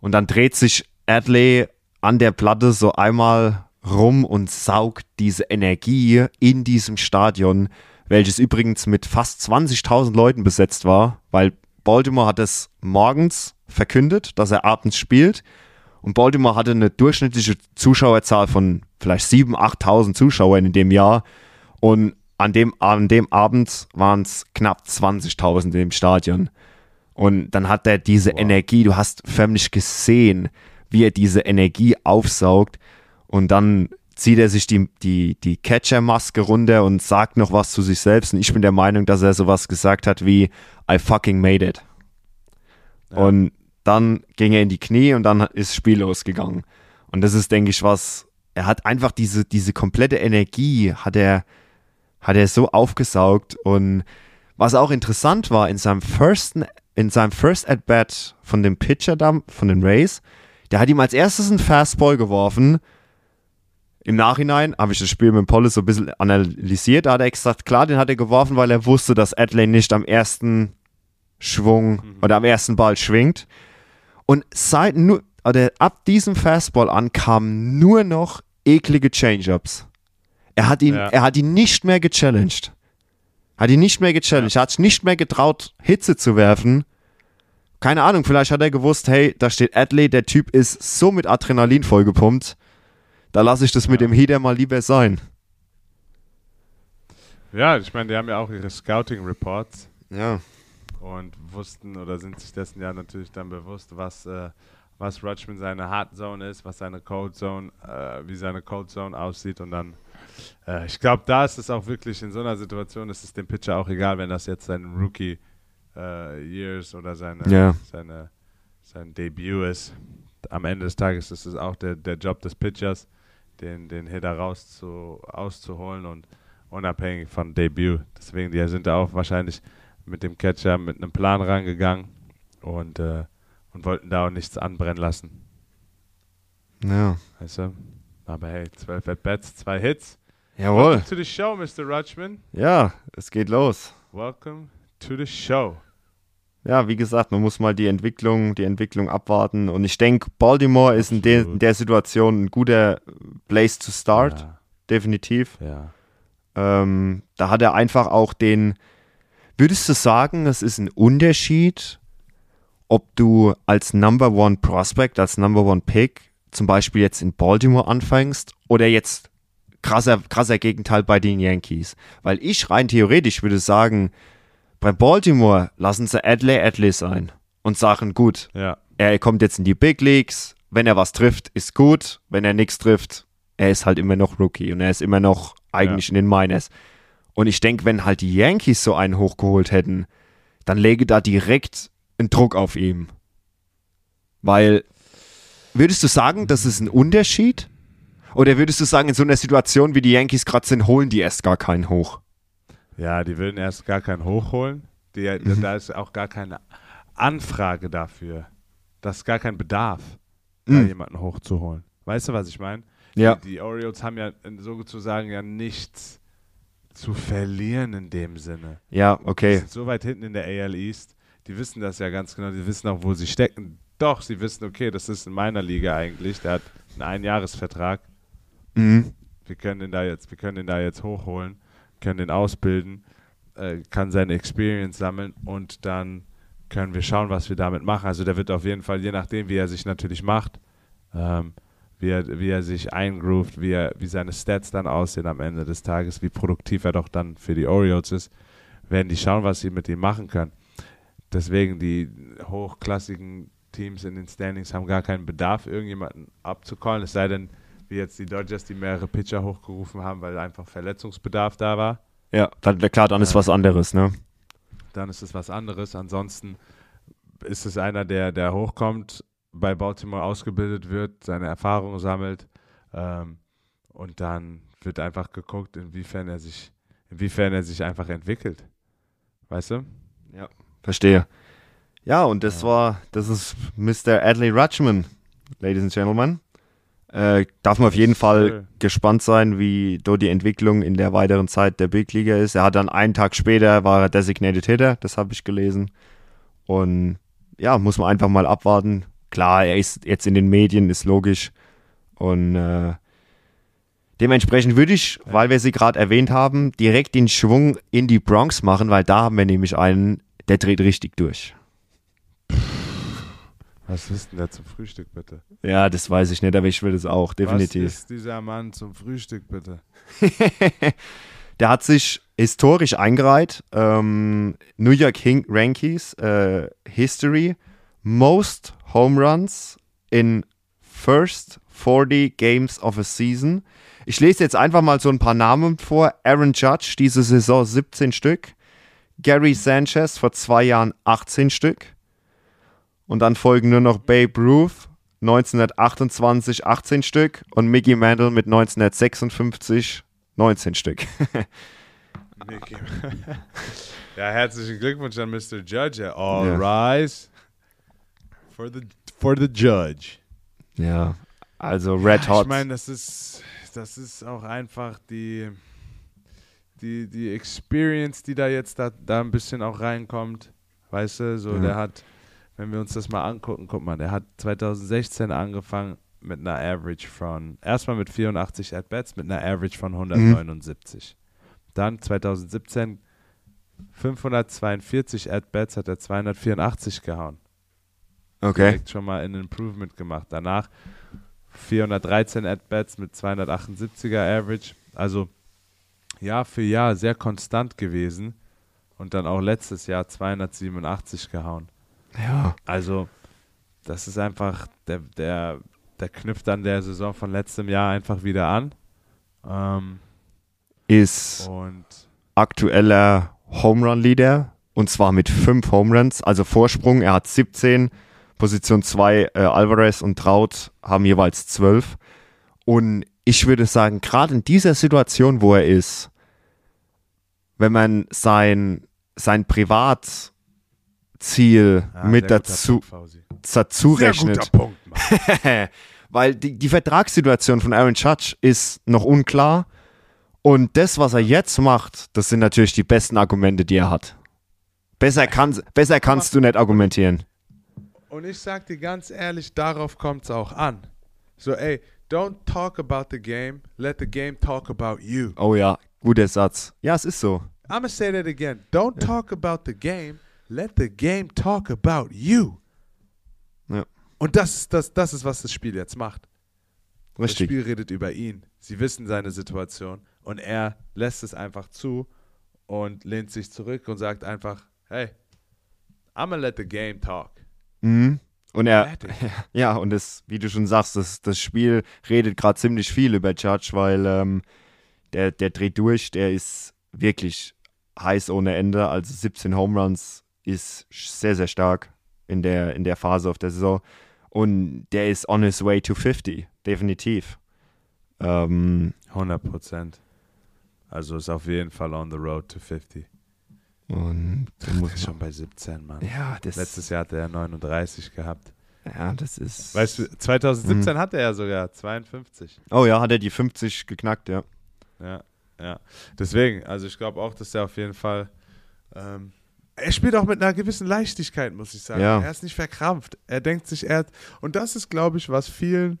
S3: und dann dreht sich Adley an der Platte so einmal rum und saugt diese Energie in diesem Stadion, welches übrigens mit fast 20.000 Leuten besetzt war, weil Baltimore hat es morgens verkündet, dass er abends spielt. Und Baltimore hatte eine durchschnittliche Zuschauerzahl von vielleicht 7.000, 8.000 Zuschauern in dem Jahr. Und an dem, an dem Abend waren es knapp 20.000 in dem Stadion. Und dann hat er diese Energie, du hast förmlich gesehen, wie er diese Energie aufsaugt. Und dann zieht er sich die, die, die Catcher-Maske runter und sagt noch was zu sich selbst. Und ich bin der Meinung, dass er sowas gesagt hat wie I fucking made it. Und dann ging er in die Knie und dann ist das Spiel losgegangen. Und das ist, denke ich, was, er hat einfach diese, diese komplette Energie, hat er, hat er so aufgesaugt. Und was auch interessant war, in seinem first, in seinem First At-Bat von dem Pitcher da, von den Rays, der hat ihm als erstes einen Fastball geworfen. Im Nachhinein habe ich das Spiel mit Pollis so ein bisschen analysiert. Da hat er gesagt, klar, den hat er geworfen, weil er wusste, dass Adley nicht am ersten Schwung oder am ersten Ball schwingt. Und seit nur, oder ab diesem Fastball an kamen nur noch eklige Change-Ups. Er hat ihn,
S2: Ja.
S3: er hat ihn nicht mehr gechallenged. Hat ihn nicht mehr gechallenged. Er hat sich nicht mehr getraut, Hitze zu werfen. Keine Ahnung, vielleicht hat er gewusst, hey, da steht Adley, der Typ ist so mit Adrenalin vollgepumpt. Da lasse ich das mit dem Heater mal lieber sein.
S2: Ja, ich meine, die haben ja auch ihre Scouting-Reports.
S3: Ja.
S2: und wussten oder sind sich dessen ja natürlich dann bewusst, was, äh, was Rutschman seine Hard Zone ist, was seine Cold Zone, äh, wie seine Cold Zone aussieht und dann, äh, ich glaube, da ist es auch wirklich in so einer Situation, ist es dem Pitcher auch egal, wenn das jetzt sein Rookie äh, Years oder seine,
S3: Ja.
S2: seine, sein Debüt ist. Am Ende des Tages ist es auch der, der Job des Pitchers, den, den Hitter raus zu, auszuholen und unabhängig von Debüt. Deswegen, die sind da auch wahrscheinlich mit dem Catcher mit einem Plan rangegangen und, äh, und wollten da auch nichts anbrennen lassen.
S3: Ja.
S2: Weißt du? Aber hey, 12 At-Bats, zwei Hits.
S3: Jawohl.
S2: Welcome to the show, Mr. Rutschman.
S3: Ja, es geht los.
S2: Welcome to the show.
S3: Ja, wie gesagt, man muss mal die Entwicklung, die Entwicklung abwarten. Und ich denke, Baltimore ist in, de, in der Situation ein guter Place to start,
S2: Ja,
S3: definitiv.
S2: ja.
S3: Ähm, da hat er einfach auch den. Würdest du sagen, es ist ein Unterschied, ob du als Number One Prospect, als Number One Pick zum Beispiel jetzt in Baltimore anfängst oder jetzt krasser, krasser Gegenteil bei den Yankees? Weil ich rein theoretisch würde sagen, bei Baltimore lassen sie Adley Adley sein und sagen, gut,
S2: ja.
S3: er kommt jetzt in die Big Leagues. Wenn er was trifft, ist gut. Wenn er nichts trifft, er ist halt immer noch Rookie und er ist immer noch eigentlich in den Miners. Und ich denke, wenn halt die Yankees so einen hochgeholt hätten, dann läge da direkt ein Druck auf ihm. Weil, würdest du sagen, das ist ein Unterschied? Oder würdest du sagen, in so einer Situation, wie die Yankees gerade sind, holen die erst gar keinen hoch?
S2: Ja, die würden erst gar keinen hochholen. Die,
S3: Mhm.
S2: Da ist auch gar keine Anfrage dafür. Das ist gar kein Bedarf, da
S3: Mhm.
S2: jemanden hochzuholen. Weißt du, was ich meine?
S3: Ja.
S2: Die, die Orioles haben ja sozusagen ja nichts zu verlieren in dem Sinne.
S3: Ja,
S2: Die
S3: okay.
S2: sind so weit hinten in der AL East. Die wissen das ja ganz genau. Die wissen auch, wo sie stecken. Doch, sie wissen, okay, das ist in meiner Liga eigentlich. Der hat einen Einjahresvertrag.
S3: Mhm.
S2: Wir können den da jetzt, wir können den da jetzt hochholen, können den ausbilden, äh, kann seine Experience sammeln und dann können wir schauen, was wir damit machen. Also der wird auf jeden Fall, je nachdem, wie er sich natürlich macht, ähm, wie, er, wie er sich eingroovt, wie, er, wie seine Stats dann aussehen am Ende des Tages, wie produktiv er doch dann für die Orioles ist, werden die schauen, was sie mit ihm machen können. deswegen die hochklassigen Teams in den Standings haben gar keinen Bedarf, irgendjemanden abzucallen, es sei denn, wie jetzt die Dodgers, die mehrere Pitcher hochgerufen haben, weil einfach Verletzungsbedarf da war.
S3: Ja, dann, klar, dann ist was anderes, ne?
S2: Dann ist es was anderes. Ansonsten ist es einer, der, der hochkommt, bei Baltimore ausgebildet wird, seine Erfahrungen sammelt ähm, und dann wird einfach geguckt, inwiefern er sich, inwiefern er sich einfach entwickelt. Weißt du?
S3: Ja, verstehe. Ja, und das
S2: Ja.
S3: war, das ist Mr. Adley Rutschman, Ladies and Gentlemen. Äh, darf man auf jeden Fall
S2: Schön.
S3: gespannt sein, wie dort die Entwicklung in der weiteren Zeit der Big Liga ist. Er hat dann einen Tag später war er Designated Hitter, das habe ich gelesen. Und ja, muss man einfach mal abwarten. Klar, er ist jetzt in den Medien, ist logisch. Und äh, dementsprechend würde ich, weil wir sie gerade erwähnt haben, direkt den Schwung in die Bronx machen, weil da haben wir nämlich einen, der dreht richtig durch.
S2: Was ist denn da zum Frühstück, bitte?
S3: Ja, das weiß ich nicht, aber ich will es auch, definitiv.
S2: Was ist dieser Mann zum Frühstück, bitte? [laughs]
S3: Der hat sich historisch eingereiht. Ähm, New York Yankees äh, History. Most Home Runs in first 40 Games of a Season. Ich lese jetzt einfach mal so ein paar Namen vor. Aaron Judge, diese Saison 17 Stück. Gary Sanchez vor zwei Jahren 18 Stück. Und dann folgen nur noch Babe Ruth 1928 18 Stück und Mickey Mantle mit 1956 19 Stück.
S2: Mickey. [laughs] ja, herzlichen Glückwunsch an Mr. Judge. All
S3: Ja.
S2: rise for the, for the judge.
S3: Ja, also Red
S2: Ja,
S3: Hot.
S2: Ich meine, das ist, das ist auch einfach die, die, die Experience, die da jetzt da, da ein bisschen auch reinkommt. Weißt du, so
S3: Ja.
S2: der hat, wenn wir uns das mal angucken, guck mal, der hat 2016 angefangen mit einer Average von, erstmal mit 84 At-Bats, mit einer Average von 179. Dann 2017 542 At-Bats, hat er 284 gehauen
S3: okay.
S2: direkt schon mal ein Improvement gemacht. Danach 413 At-Bats mit 278er Average. Also Jahr für Jahr sehr konstant gewesen. Und dann auch letztes Jahr 287 gehauen.
S3: Ja.
S2: Also das ist einfach, der, der, der knüpft an der Saison von letztem Jahr einfach wieder an. Ähm,
S3: Ist
S2: und
S3: aktueller Home Run Leader und zwar mit fünf Home Runs, also Vorsprung. Er hat 17, Position 2 äh, Alvarez und Traut haben jeweils 12. Und ich würde sagen, gerade in dieser Situation, wo er ist, wenn man sein, sein Privatziel
S2: ja,
S3: mit dazu,
S2: Punkt,
S3: dazu rechnet,
S2: Punkt, [laughs]
S3: weil die, die Vertragssituation von Aaron Judge ist noch unklar. Und das, was er jetzt macht, das sind natürlich die besten Argumente, die er hat. Besser, kann, besser kannst du nicht argumentieren.
S2: Und ich sag dir ganz ehrlich, darauf kommt es auch an. So, ey, don't talk about the game, let the game talk about you.
S3: Oh ja, guter Satz. Ja, es ist so.
S2: I'm gonna say that again. Don't talk about the game, let the game talk about you.
S3: Ja.
S2: Und das ist, das, das ist, was das Spiel jetzt macht. Das
S3: Richtig.
S2: Spiel redet über ihn. Sie wissen seine Situation und er lässt es einfach zu und lehnt sich zurück und sagt einfach, hey, I'm gonna let the game talk.
S3: Mhm. Und er, [laughs] ja, und das, wie du schon sagst, das, das Spiel redet gerade ziemlich viel über Judge, weil ähm, der, der dreht durch, der ist wirklich heiß ohne Ende. Also 17 Home Runs ist sehr, sehr stark in der, in der Phase auf der Saison. Und der ist on his way to 50, definitiv. Ähm,
S2: 100 Prozent. Also ist auf jeden Fall on the road to 50.
S3: und da
S2: Muss schon bei 17, Mann.
S3: ja, das,
S2: Letztes Jahr hatte er 39 gehabt.
S3: ja, das ist.
S2: Weißt du, 2017 hatte er sogar 52.
S3: Oh ja, hat er die 50 geknackt, ja.
S2: Ja, ja. Deswegen, also ich glaube auch, dass er auf jeden Fall. Ähm, er spielt auch mit einer gewissen Leichtigkeit, muss ich sagen.
S3: Ja.
S2: Er ist nicht verkrampft. Er denkt sich, er hat, und das ist, glaube ich, was vielen,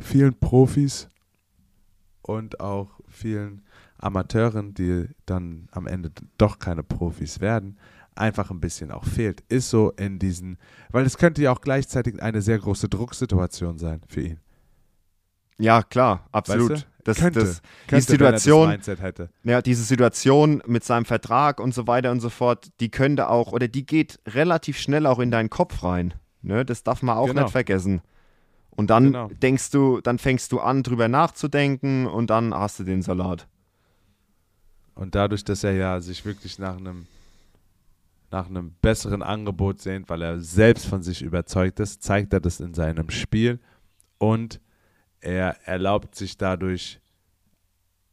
S2: vielen Profis und auch vielen Amateuren, die dann am Ende doch keine Profis werden, einfach ein bisschen auch fehlt. Ist so in diesen, weil es könnte ja auch gleichzeitig eine sehr große Drucksituation sein für ihn.
S3: Ja, klar, absolut.
S2: Weißt du?
S3: Das,
S2: könnte,
S3: das,
S2: könnte,
S3: die Situation, ja, diese Situation mit seinem Vertrag und so weiter und so fort, die könnte auch, oder die geht relativ schnell auch in deinen Kopf rein. Ne? Das darf man auch
S2: Genau.
S3: nicht vergessen. Und dann
S2: Genau.
S3: denkst du, dann fängst du an, drüber nachzudenken und dann hast du den Salat.
S2: Und dadurch, dass er ja sich wirklich nach einem nach einem besseren Angebot sehnt, weil er selbst von sich überzeugt ist, zeigt er das in seinem Spiel und er erlaubt sich dadurch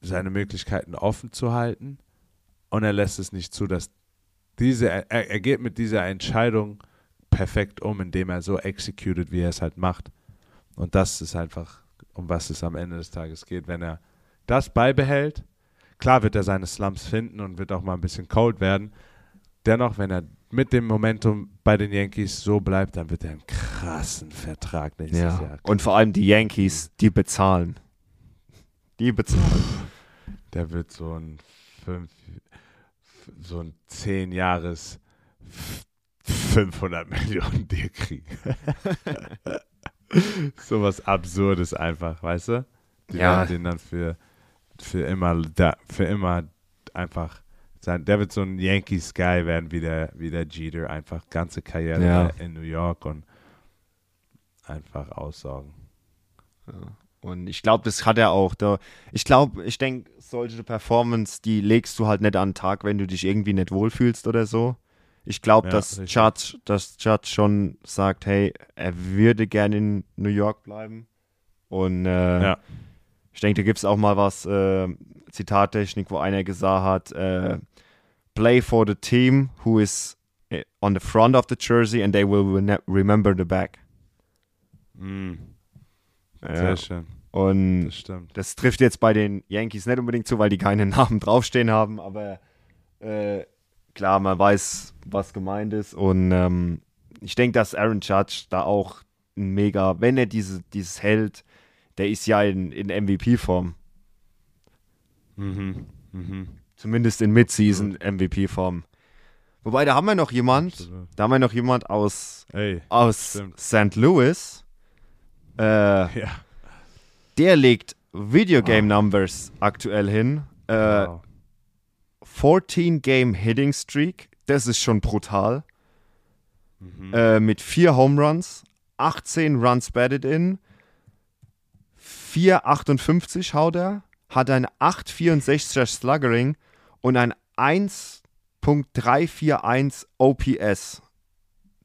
S2: seine Möglichkeiten offen zu halten und er lässt es nicht zu, dass diese er, er geht mit dieser Entscheidung perfekt um, indem er so executed, wie er es halt macht. Und das ist einfach, um was es am Ende des Tages geht. Wenn er das beibehält, klar wird er seine Slumps finden und wird auch mal ein bisschen cold werden. Dennoch, wenn er mit dem Momentum bei den Yankees so bleibt, dann wird er einen krassen Vertrag nächstes Jahr.
S3: Und vor allem die Yankees, die bezahlen. Die bezahlen.
S2: Der wird so ein fünf, so ein zehn Jahres 500 Millionen Deal kriegen. [laughs] so was Absurdes einfach, weißt du? Die
S3: Ja.
S2: werden den dann für, für immer da, für immer einfach sein. Der wird so ein Yankees-Guy werden wie der, wie der Jeter, einfach ganze Karriere
S3: Ja.
S2: in New York und einfach aussorgen.
S3: Und ich glaube, das hat er auch. Da, ich glaube, ich denke, solche Performance, die legst du halt nicht an den Tag, wenn du dich irgendwie nicht wohlfühlst oder so. Ich glaube,
S2: Ja,
S3: dass
S2: richtig.
S3: Judge, dass Judge schon sagt, hey, er würde gerne in New York bleiben. Und äh,
S2: Ja.
S3: Ich denke, da gibt es auch mal was, äh, Zitattechnik, wo einer gesagt hat, äh, play for the team who is eh, on the front of the jersey and they will remember the back.
S2: Mm,
S3: Ja.
S2: Sehr schön,
S3: Und
S2: das.
S3: Das trifft jetzt bei den Yankees nicht unbedingt zu, weil die keinen [laughs] Namen draufstehen haben, aber äh, klar, man weiß, was gemeint ist. Und ähm, ich denke, dass Aaron Judge da auch ein mega, wenn er diese, dieses hält, der ist ja in, in MVP-Form.
S2: Mhm. Mhm.
S3: Zumindest in Mid-Season-MVP-Form. Wobei, da haben wir noch jemand, da haben wir noch jemand aus,
S2: Ey,
S3: aus. St. Louis. Äh, [laughs]
S2: ja.
S3: der legt Videogame Numbers aktuell hin. Äh,
S2: Wow.
S3: 14 Game Hitting Streak, das ist schon brutal.
S2: Mhm.
S3: Äh, mit 4 Home Runs, 18 Runs batted in, 4,58 haut er, hat ein 8,64er Sluggering und ein 1.341 OPS.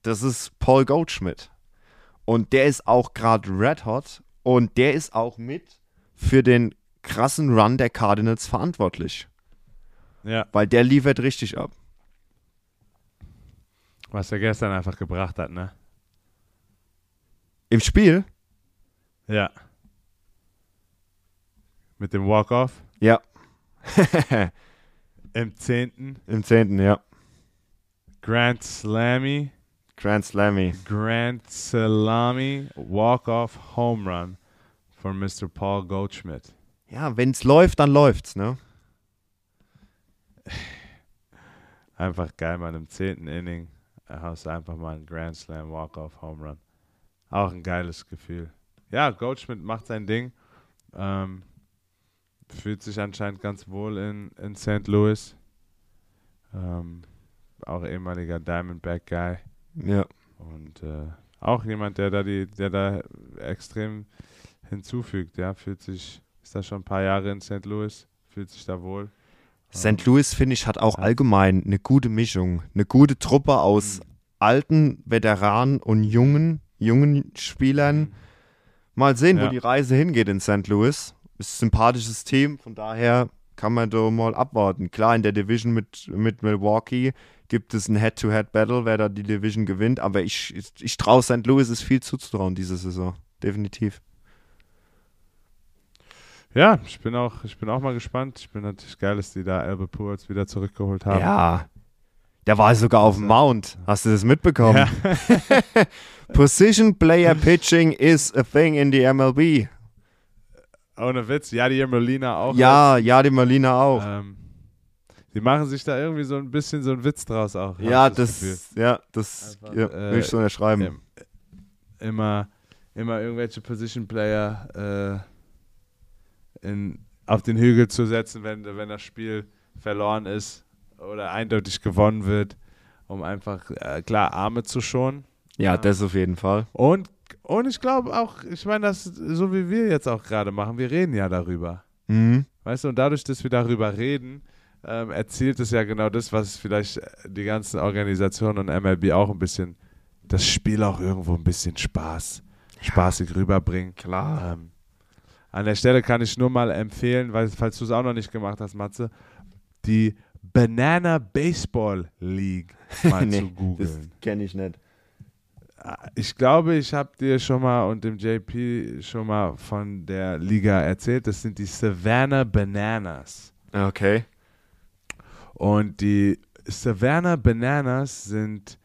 S3: Das ist Paul Goldschmidt. Und der ist auch gerade red hot und der ist auch mit für den krassen Run der Cardinals verantwortlich.
S2: Ja,
S3: Weil der liefert richtig ab.
S2: was er gestern einfach gebracht hat, ne?
S3: Im Spiel?
S2: Ja. Mit dem Walk-Off
S3: Ja. [laughs]
S2: im 10.
S3: Im 10. ja.
S2: Grand Slammy,
S3: Grand Slammy.
S2: Grand Salami, Walk-Off Home Run von Mr. Paul Goldschmidt.
S3: Ja, wenn's läuft, dann läuft's, ne? [sighs]
S2: Einfach geil, man. Im 10. Inning hast du einfach mal einen Grand Slam Walk-Off Home Run. Auch ein geiles Gefühl. Ja, Goldschmidt macht sein Ding. Ähm, fühlt sich anscheinend ganz wohl in, in St. Louis. Ähm, auch ehemaliger Diamondback-Guy.
S3: Ja.
S2: Und äh, auch jemand, der da die, der da extrem hinzufügt, ja, fühlt sich, ist da schon ein paar Jahre in St. Louis, fühlt sich da wohl.
S3: St. Louis, finde ich, hat auch
S2: Ja.
S3: allgemein eine gute Mischung. Eine gute Truppe aus alten Veteranen und jungen, jungen Spielern. Mal sehen, wo
S2: Ja.
S3: die Reise hingeht in St. Louis. Ist ein sympathisches Team, von daher kann man da mal abwarten. Klar, in der Division mit, mit Milwaukee gibt es ein Head-to-Head-Battle, wer da die Division gewinnt, aber ich, ich, ich traue St. Louis es viel zuzutrauen diese Saison. Definitiv.
S2: Ja, ich bin auch, ich bin auch mal gespannt. Ich bin natürlich geil, dass die da Albert Pujols wieder zurückgeholt haben.
S3: Ja. Der war sogar auf dem Mount. Hast du das mitbekommen?
S2: Ja. [laughs]
S3: Position Player Pitching is a thing in the MLB.
S2: Ohne Witz, ja, die Molina auch.
S3: Ja, ja, die Marlina auch.
S2: Ähm, die machen sich da irgendwie so ein bisschen so einen Witz draus auch.
S3: ja, das,
S2: Gefühl.
S3: ja, das
S2: Einfach,
S3: ja,
S2: äh,
S3: will ich so unterschreiben.
S2: Ähm, immer, immer irgendwelche Position Player in, auf den Hügel zu setzen, wenn, wenn das Spiel verloren ist oder eindeutig gewonnen wird, um einfach äh, klar Arme zu schonen.
S3: Ja, das auf jeden Fall.
S2: Und, und ich glaube auch, ich meine, das so wie wir jetzt auch gerade machen, wir reden ja darüber.
S3: Mhm.
S2: Weißt du, und dadurch, dass wir darüber reden, ähm, erzielt es ja genau das, was vielleicht die ganzen Organisationen und MLB auch ein bisschen, das Spiel auch irgendwo ein bisschen Spaß, spaßig rüberbringen.
S3: Klar.
S2: Ähm, an der Stelle kann ich nur mal empfehlen, weil falls du es auch noch nicht gemacht hast, Matze, die Banana Baseball League [laughs] mal zu
S3: das
S2: googeln.
S3: kenne ich nicht.
S2: Ich glaube, ich habe dir schon mal und dem JP schon mal von der Liga erzählt. Das sind die Savannah Bananas.
S3: Okay.
S2: Und die Savannah Bananas sind,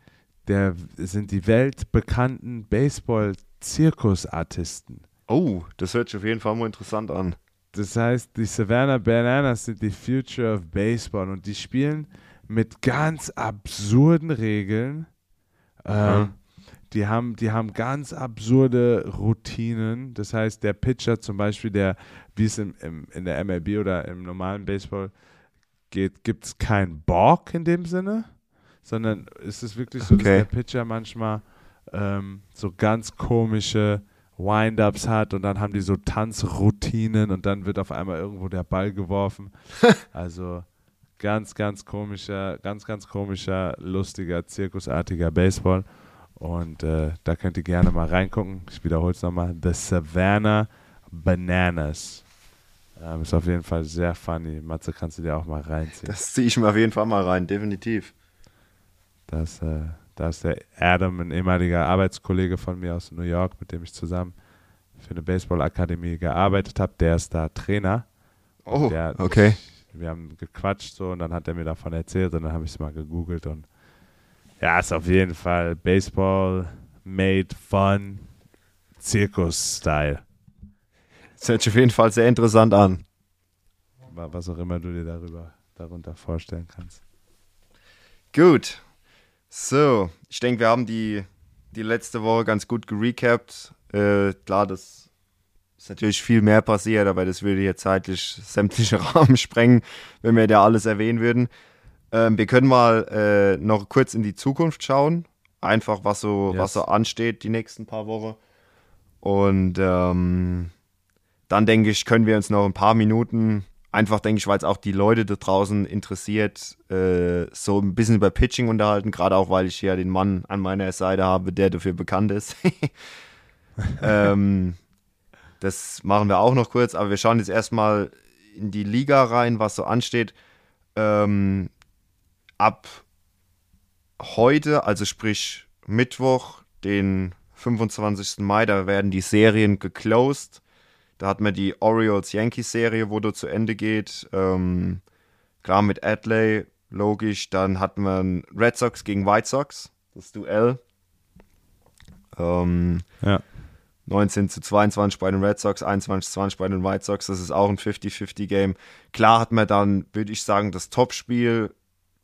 S2: der, sind die weltbekannten Baseball-Zirkusartisten.
S3: Oh, das hört sich auf jeden Fall mal interessant an.
S2: Das heißt, die Savannah Bananas sind die Future of Baseball und die spielen mit ganz absurden Regeln. Ähm. Die, haben, die haben ganz absurde Routinen. Das heißt, der Pitcher zum Beispiel, der, wie es im, im, in der MLB oder im normalen Baseball geht, gibt es kein Balk in dem Sinne, sondern es ist wirklich so,
S3: Okay.
S2: dass der Pitcher manchmal ähm, so ganz komische Wind-Ups hat und dann haben die so Tanzroutinen und dann wird auf einmal irgendwo der Ball geworfen. [laughs] also ganz, ganz komischer, ganz, ganz komischer, lustiger, zirkusartiger Baseball. Und äh, da könnt ihr gerne mal reingucken. Ich wiederhole es nochmal. The Savannah Bananas. Ähm, ist auf jeden Fall sehr funny. Matze, kannst du dir auch mal reinziehen.
S3: Das ziehe ich mir auf jeden Fall mal rein, definitiv.
S2: Das, äh, da ist der Adam, ein ehemaliger Arbeitskollege von mir aus New York, mit dem ich zusammen für eine Baseballakademie gearbeitet habe. Der ist da Trainer.
S3: Oh,
S2: der,
S3: okay.
S2: wir haben gequatscht so und dann hat er mir davon erzählt und dann habe ich es mal gegoogelt und ja, ist auf jeden Fall Baseball made fun Zirkus-Style.
S3: Das hört sich auf jeden Fall sehr interessant an.
S2: Wa- Was auch immer du dir darüber, darunter vorstellen kannst.
S3: Gut. So, ich denke, wir haben die, die letzte Woche ganz gut gerecapt. Äh, klar, das ist natürlich viel mehr passiert, aber das würde hier zeitlich sämtliche [laughs] Rahmen sprengen, wenn wir da alles erwähnen würden. Ähm, wir können mal äh, noch kurz in die Zukunft schauen. Einfach, was so,
S2: Yes.
S3: was so ansteht die nächsten paar Wochen. Und ähm, dann denke ich, können wir uns noch ein paar Minuten, einfach denke ich, weil es auch die Leute da draußen interessiert, äh, so ein bisschen über Pitching unterhalten. Gerade auch, weil ich hier den Mann an meiner Seite habe, der dafür bekannt ist. [laughs] ähm, das machen wir auch noch kurz, aber wir schauen jetzt erstmal in die Liga rein, was so ansteht. Ähm, ab heute, also sprich Mittwoch, den 25. Mai, da werden die Serien geclosed. Da hat man die Orioles-Yankees-Serie, wo du zu Ende geht. Ähm, klar mit Adley, logisch. Dann hat man Red Sox gegen White Sox, das Duell. Ähm,
S2: Ja.
S3: 19 zu 22 bei den Red Sox, 21 zu 20 bei den White Sox. Das ist auch ein 50-50-Game. Klar hat man dann, würde ich sagen, das Topspiel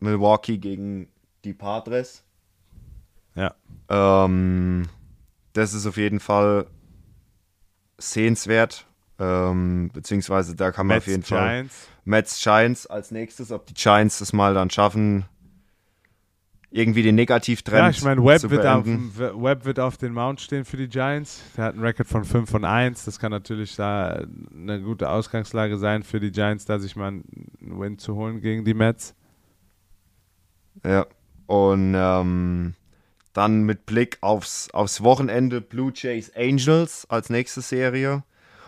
S3: Milwaukee gegen die Padres.
S2: Ja.
S3: Ähm, das ist auf jeden Fall sehenswert. Ähm, beziehungsweise da kann man
S2: Mets,
S3: auf jeden Fall.
S2: Giants.
S3: Mets Giants als nächstes, ob die Giants das mal dann schaffen, irgendwie den Negativtrend
S2: Ja, ich meine, Webb
S3: zu
S2: wird, auf, Webb wird auf den Mount stehen für die Giants. Der hat einen Rekord von 5 von 1. Das kann natürlich da eine gute Ausgangslage sein für die Giants, da sich mal einen Win zu holen gegen die Mets.
S3: Ja. Und ähm, dann mit Blick aufs, aufs Wochenende Blue Jays Angels als nächste Serie.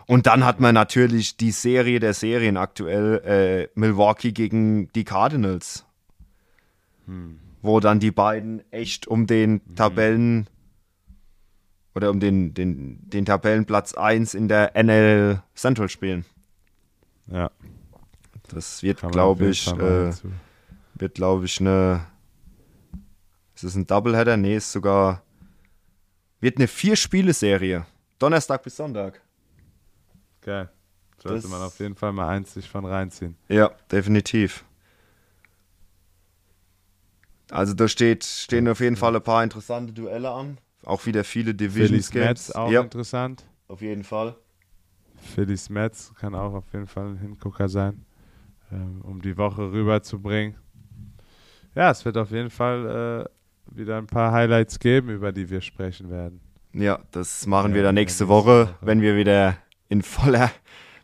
S3: Und dann hat man natürlich die Serie der Serien aktuell, äh, Milwaukee gegen die Cardinals. Wo dann die beiden echt um den Tabellen oder um den, den, den Tabellenplatz 1 in der NL Central spielen.
S2: Ja,
S3: Das wird, glaube ich, äh. Wird, glaube ich, eine. Ist es ein Doubleheader? Nee, ist sogar. Wird eine Vier-Spiele-Serie. Donnerstag bis Sonntag.
S2: Geil. Sollte
S3: das-
S2: man auf jeden Fall mal eins sich von reinziehen.
S3: Ja, definitiv. Also da steht, stehen auf jeden Fall ein paar interessante Duelle an. Auch wieder viele Divisions
S2: Phillies
S3: Games.
S2: Mets auch
S3: ja,
S2: interessant.
S3: auf jeden Fall.
S2: Phillies Mets kann auch auf jeden Fall ein Hingucker sein, ähm, um die Woche rüberzubringen. Ja, es wird auf jeden Fall äh, wieder ein paar Highlights geben, über die wir sprechen werden.
S3: Ja, das machen
S2: Ja,
S3: wir dann nächste Woche,
S2: Woche.
S3: wenn wir wieder in voller,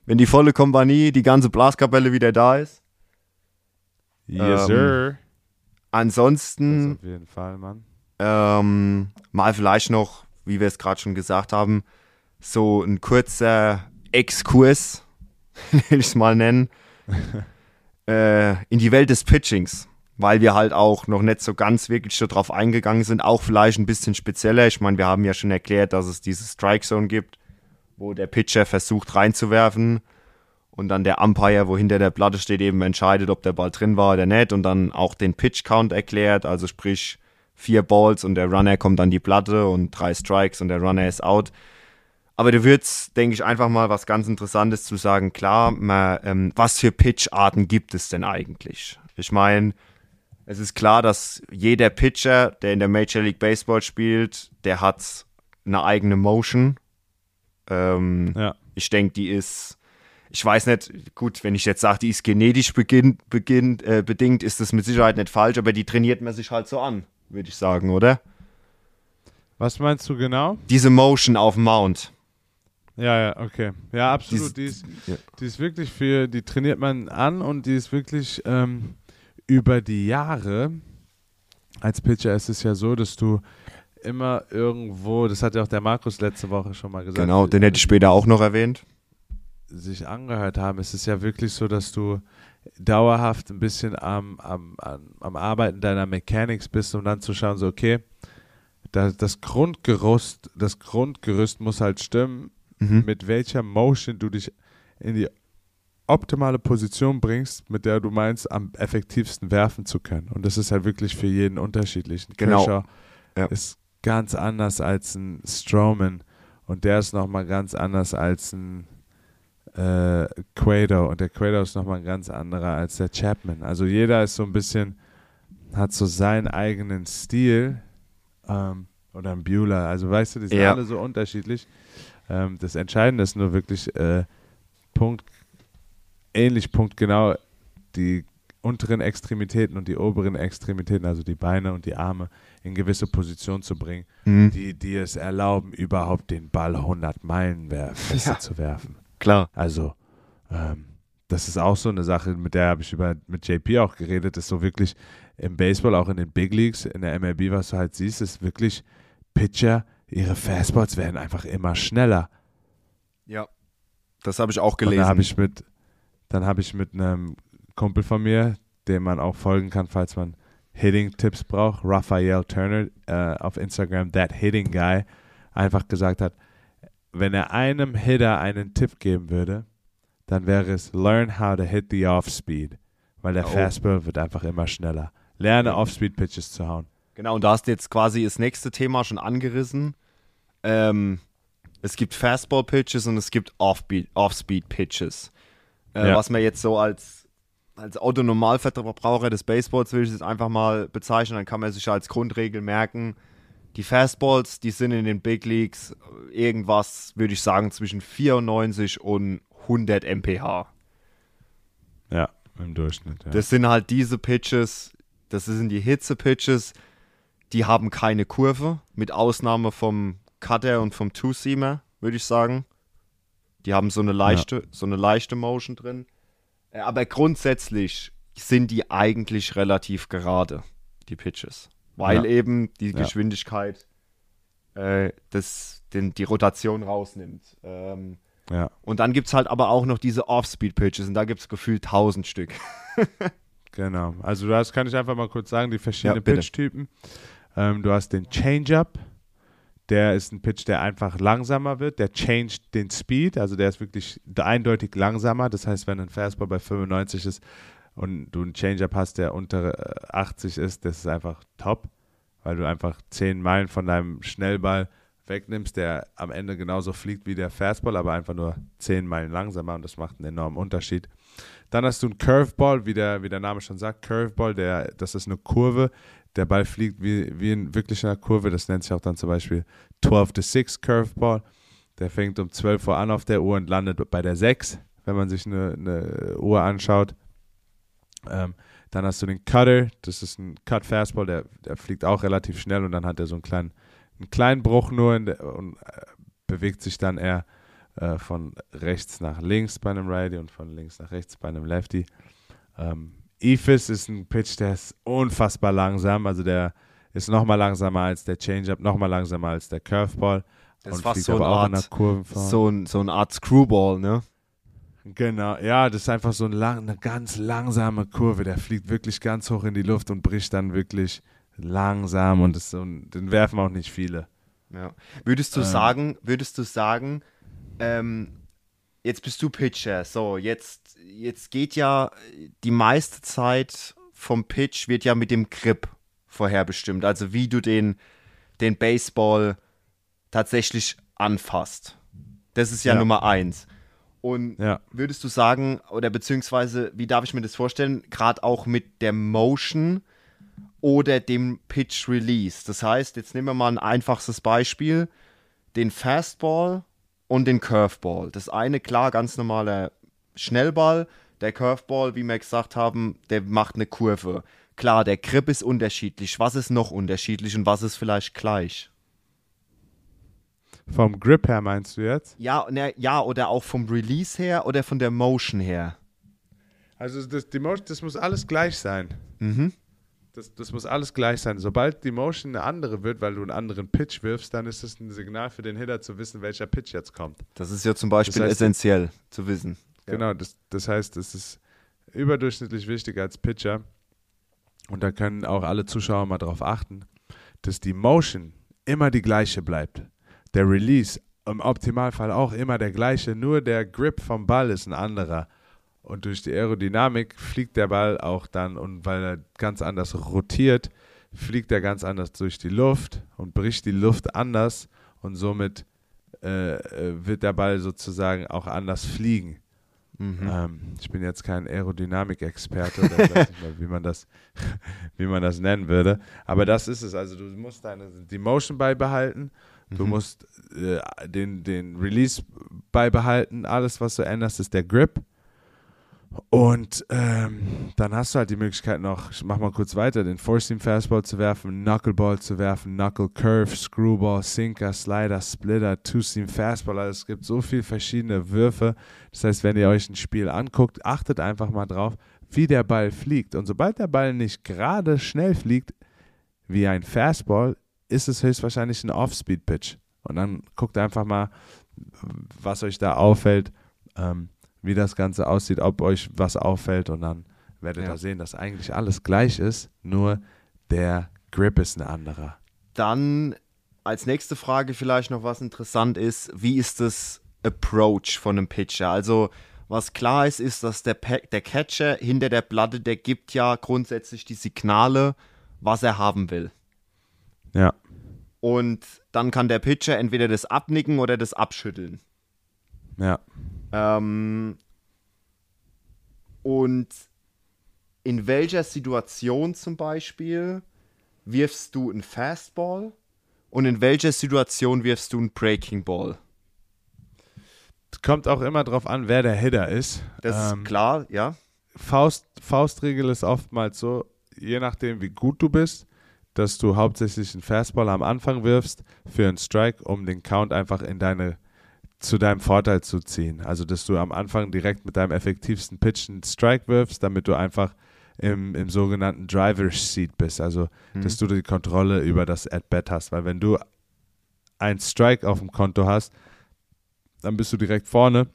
S3: wenn die volle Kompanie, die ganze Blaskapelle wieder da ist.
S2: Yes,
S3: Ähm,
S2: sir.
S3: Ansonsten
S2: auf jeden Fall, Mann.
S3: ähm, mal vielleicht noch, wie wir es gerade schon gesagt haben, so ein kurzer Exkurs, [laughs] will ich es mal nennen, [laughs] äh, in die Welt des Pitchings, weil wir halt auch noch nicht so ganz wirklich so drauf eingegangen sind, auch vielleicht ein bisschen spezieller. Ich meine, wir haben ja schon erklärt, dass es diese Strike Zone gibt, wo der Pitcher versucht reinzuwerfen und dann der Umpire, wo hinter der Platte steht, eben entscheidet, ob der Ball drin war oder nicht und dann auch den Pitch Count erklärt, also sprich vier Balls und der Runner kommt an die Platte und drei Strikes und der Runner ist out. Aber du würdest, denke ich, einfach mal was ganz Interessantes zu sagen. Klar, man, ähm, was für Pitcharten gibt es denn eigentlich? Ich meine, es ist klar, dass jeder Pitcher, der in der Major League Baseball spielt, der hat eine eigene Motion. Ähm,
S2: Ja.
S3: ich denke, die ist, ich weiß nicht, gut, wenn ich jetzt sage, die ist genetisch beginn, beginn, äh, bedingt, ist das mit Sicherheit nicht falsch, aber die trainiert man sich halt so an, würde ich sagen, oder?
S2: Was meinst du genau?
S3: Diese Motion auf dem Mount.
S2: Ja, ja, okay. Ja, absolut.
S3: Dies-
S2: die, ist,
S3: ja.
S2: die ist wirklich für, die trainiert man an und die ist wirklich ähm, über die Jahre, als Pitcher ist es ja so, dass du immer irgendwo, das hat ja auch der Markus letzte Woche schon mal gesagt,
S3: Genau, den hätte ich später auch noch erwähnt.
S2: sich angehört haben, es ist ja wirklich so, dass du dauerhaft ein bisschen am, am, am, Arbeiten deiner Mechanics bist, um dann zu schauen, so okay, das, das Grundgerüst, das Grundgerüst muss halt stimmen,
S3: Mhm.
S2: mit welcher Motion du dich in die optimale Position bringst, mit der du meinst, am effektivsten werfen zu können. Und das ist halt wirklich für jeden unterschiedlich. Ein
S3: Genau. Ja.
S2: ist ganz anders als ein Strowman und der ist nochmal ganz anders als ein äh, Quado und der Quado ist nochmal ein ganz anderer als der Chapman. Also jeder ist so ein bisschen, hat so seinen eigenen Stil ähm, oder ein Bueller. Also weißt du, die sind
S3: Ja.
S2: alle so unterschiedlich. Ähm, das Entscheidende ist nur wirklich äh, Punkt, ähnlich Punkt genau die unteren Extremitäten und die oberen Extremitäten, also die Beine und die Arme, in gewisse Position zu bringen,
S3: Mhm.
S2: die, die es erlauben, überhaupt den Ball 100 Meilen wer feste
S3: Ja.
S2: zu werfen.
S3: Klar.
S2: Also, ähm, das ist auch so eine Sache, mit der habe ich über, mit JP auch geredet, ist so wirklich im Baseball, auch in den Big Leagues, in der MLB, was du halt siehst, ist wirklich Pitcher, ihre Fastballs werden einfach immer schneller.
S3: Ja. Das habe ich auch
S2: Und
S3: gelesen.
S2: dann habe ich mit, dann habe ich mit einem Kumpel von mir, dem man auch folgen kann, falls man Hitting-Tipps braucht, Raphael Turner äh, auf Instagram, that Hitting Guy, einfach gesagt hat, wenn er einem Hitter einen Tipp geben würde, dann wäre es learn how to hit the off-speed, weil der
S3: Oh.
S2: Fastball wird einfach immer schneller. Lerne Off-Speed-Pitches zu hauen.
S3: Genau, und da hast du jetzt quasi das nächste Thema schon angerissen. Ähm, es gibt Fastball-Pitches und es gibt Off-Speed-Pitches. Äh,
S2: Ja.
S3: Was man jetzt so als, als Autonormalverbraucher des Baseballs will ich jetzt einfach mal bezeichnen, dann kann man sich als Grundregel merken, die Fastballs, die sind in den Big Leagues irgendwas, würde ich sagen, zwischen 94 und 100 mph.
S2: Ja, im Durchschnitt. Ja.
S3: Das sind halt diese Pitches, das sind die Hitze-Pitches, die haben keine Kurve, mit Ausnahme vom Cutter und vom Two-Seamer, würde ich sagen. Die haben so eine leichte, so eine leichte Motion drin. Äh, Aber grundsätzlich sind die eigentlich relativ gerade, die Pitches. Weil
S2: Ja.
S3: eben die
S2: Ja.
S3: Geschwindigkeit äh, das, den, die Rotation rausnimmt. Ähm,
S2: ja.
S3: und dann gibt es halt aber auch noch diese Off-Speed-Pitches und da gibt es gefühlt 1000 Stück. [laughs]
S2: Genau. Also du hast, kann ich einfach mal kurz sagen, die verschiedenen
S3: Ja.
S2: Pitch-Typen. Ähm, du hast den Change-Up. Der ist ein Pitch, der einfach langsamer wird. Der changed den Speed, also der ist wirklich eindeutig langsamer. Das heißt, wenn ein Fastball bei 95 ist und du einen Change-Up hast, der unter äh, 80 ist, das ist einfach top, weil du einfach 10 Meilen von deinem Schnellball wegnimmst, der am Ende genauso fliegt wie der Fastball, aber einfach nur 10 Meilen langsamer und das macht einen enormen Unterschied. Dann hast du einen Curveball, wie der, wie der Name schon sagt, Curveball, der, das ist eine Kurve. Der Ball fliegt wie, wie in wirklich einer Kurve. Das nennt sich auch dann zum Beispiel 12 to 6 Curveball. Der fängt um 12 Uhr an auf der Uhr und landet bei der 6, wenn man sich eine, eine Uhr anschaut. Ähm, dann hast du den Cutter, das ist ein Cut Fastball, der, der fliegt auch relativ schnell und dann hat er so einen kleinen, einen kleinen Bruch nur der, und äh, bewegt sich dann eher äh, von rechts nach links bei einem Righty und von links nach rechts bei einem Lefty. Ähm, Ephis ist ein Pitch, der ist unfassbar langsam, also der ist nochmal langsamer als der Changeup, nochmal langsamer als der Curveball.
S3: Das ist
S2: und
S3: fast so eine Art-. So, ein, so eine Art Screwball, ne?
S2: Genau, ja, das ist einfach so ein lang, eine ganz langsame Kurve. Der fliegt wirklich ganz hoch in die Luft und bricht dann wirklich langsam und das ein- den werfen auch nicht viele.
S3: Ja. Würdest du
S2: Ähm.
S3: sagen, würdest du sagen, ähm, jetzt bist du Pitcher, so, jetzt, jetzt geht ja die meiste Zeit vom Pitch wird ja mit dem Grip vorherbestimmt, also wie du den, den Baseball tatsächlich anfasst. Das ist ja,
S2: Ja.
S3: Nummer eins. Und
S2: Ja.
S3: würdest du sagen, oder beziehungsweise, wie darf ich mir das vorstellen, gerade auch mit der Motion oder dem Pitch Release? Das heißt, jetzt nehmen wir mal ein einfachstes Beispiel, den Fastball und den Curveball. Das eine, klar, ganz normaler Schnellball, der Curveball, wie wir gesagt haben, der macht eine Kurve. Klar, der Grip ist unterschiedlich. Was ist noch unterschiedlich und was ist vielleicht gleich?
S2: Vom Grip her meinst du jetzt?
S3: Ja, ne, ja, oder auch vom Release her oder von der Motion her.
S2: Also das, die Motion, das muss alles gleich sein.
S3: Mhm.
S2: Das, das muss alles gleich sein. Sobald die Motion eine andere wird, weil du einen anderen Pitch wirfst, dann ist es ein Signal für den Hitter zu wissen, welcher Pitch jetzt kommt.
S3: Das ist ja zum Beispiel
S2: Das heißt-
S3: essentiell zu wissen.
S2: Genau, das, das heißt, es ist überdurchschnittlich wichtig als Pitcher. Und da können auch alle Zuschauer mal drauf achten, dass die Motion immer die gleiche bleibt. Der Release im Optimalfall auch immer der gleiche, nur der Grip vom Ball ist ein anderer. Und durch die Aerodynamik fliegt der Ball auch dann, und weil er ganz anders rotiert, fliegt er ganz anders durch die Luft und bricht die Luft anders und somit äh, äh, wird der Ball sozusagen auch anders fliegen.
S3: Mhm.
S2: Ähm, ich bin jetzt kein Aerodynamik-Experte oder ich weiß nicht mal, wie man das, [laughs] wie man das nennen würde. Aber das ist es. Also du musst deine die Motion beibehalten, du
S3: Mhm.
S2: musst äh, den, den Release beibehalten. Alles, was du änderst, ist der Grip. Und ähm, dann hast du halt die Möglichkeit noch, ich mach mal kurz weiter, den Four-Seam Fastball zu werfen, Knuckleball zu werfen, Knuckle Curve, Screwball, Sinker, Slider, Splitter, Two-Seam Fastball. Also es gibt so viele verschiedene Würfe. Das heißt, wenn ihr euch ein Spiel anguckt, achtet einfach mal drauf, wie der Ball fliegt. Und sobald der Ball nicht gerade schnell fliegt, wie ein Fastball, ist es höchstwahrscheinlich ein Off-Speed-Pitch. Und dann guckt einfach mal, was euch da auffällt. Ähm, wie das Ganze aussieht, ob euch was auffällt und dann werdet
S3: Ja.
S2: ihr sehen, dass eigentlich alles gleich ist, nur der Grip ist ein anderer.
S3: Dann als nächste Frage vielleicht noch was interessant ist, wie ist das Approach von einem Pitcher? Also was klar ist, ist, dass der, Pe der Catcher hinter der Platte, der gibt ja grundsätzlich die Signale, was er haben will.
S2: Ja,
S3: Und dann kann der Pitcher entweder das abnicken oder das abschütteln.
S2: ja.
S3: Ähm, und in welcher Situation zum Beispiel wirfst du einen Fastball und in welcher Situation wirfst du einen Breaking Ball?
S2: Kommt auch immer drauf an, wer der Hitter ist.
S3: Das
S2: Ähm,
S3: ist klar, ja.
S2: Faust, Faustregel ist oftmals so, je nachdem wie gut du bist, dass du hauptsächlich einen Fastball am Anfang wirfst für einen Strike, um den Count einfach in deine zu deinem Vorteil zu ziehen. Also dass du am Anfang direkt mit deinem effektivsten Pitch einen Strike wirfst, damit du einfach im, im sogenannten Driver's Seat bist. Also dass du die Kontrolle über das At-Bat hast. Weil wenn du einen Strike auf dem Konto hast, dann bist du direkt vorne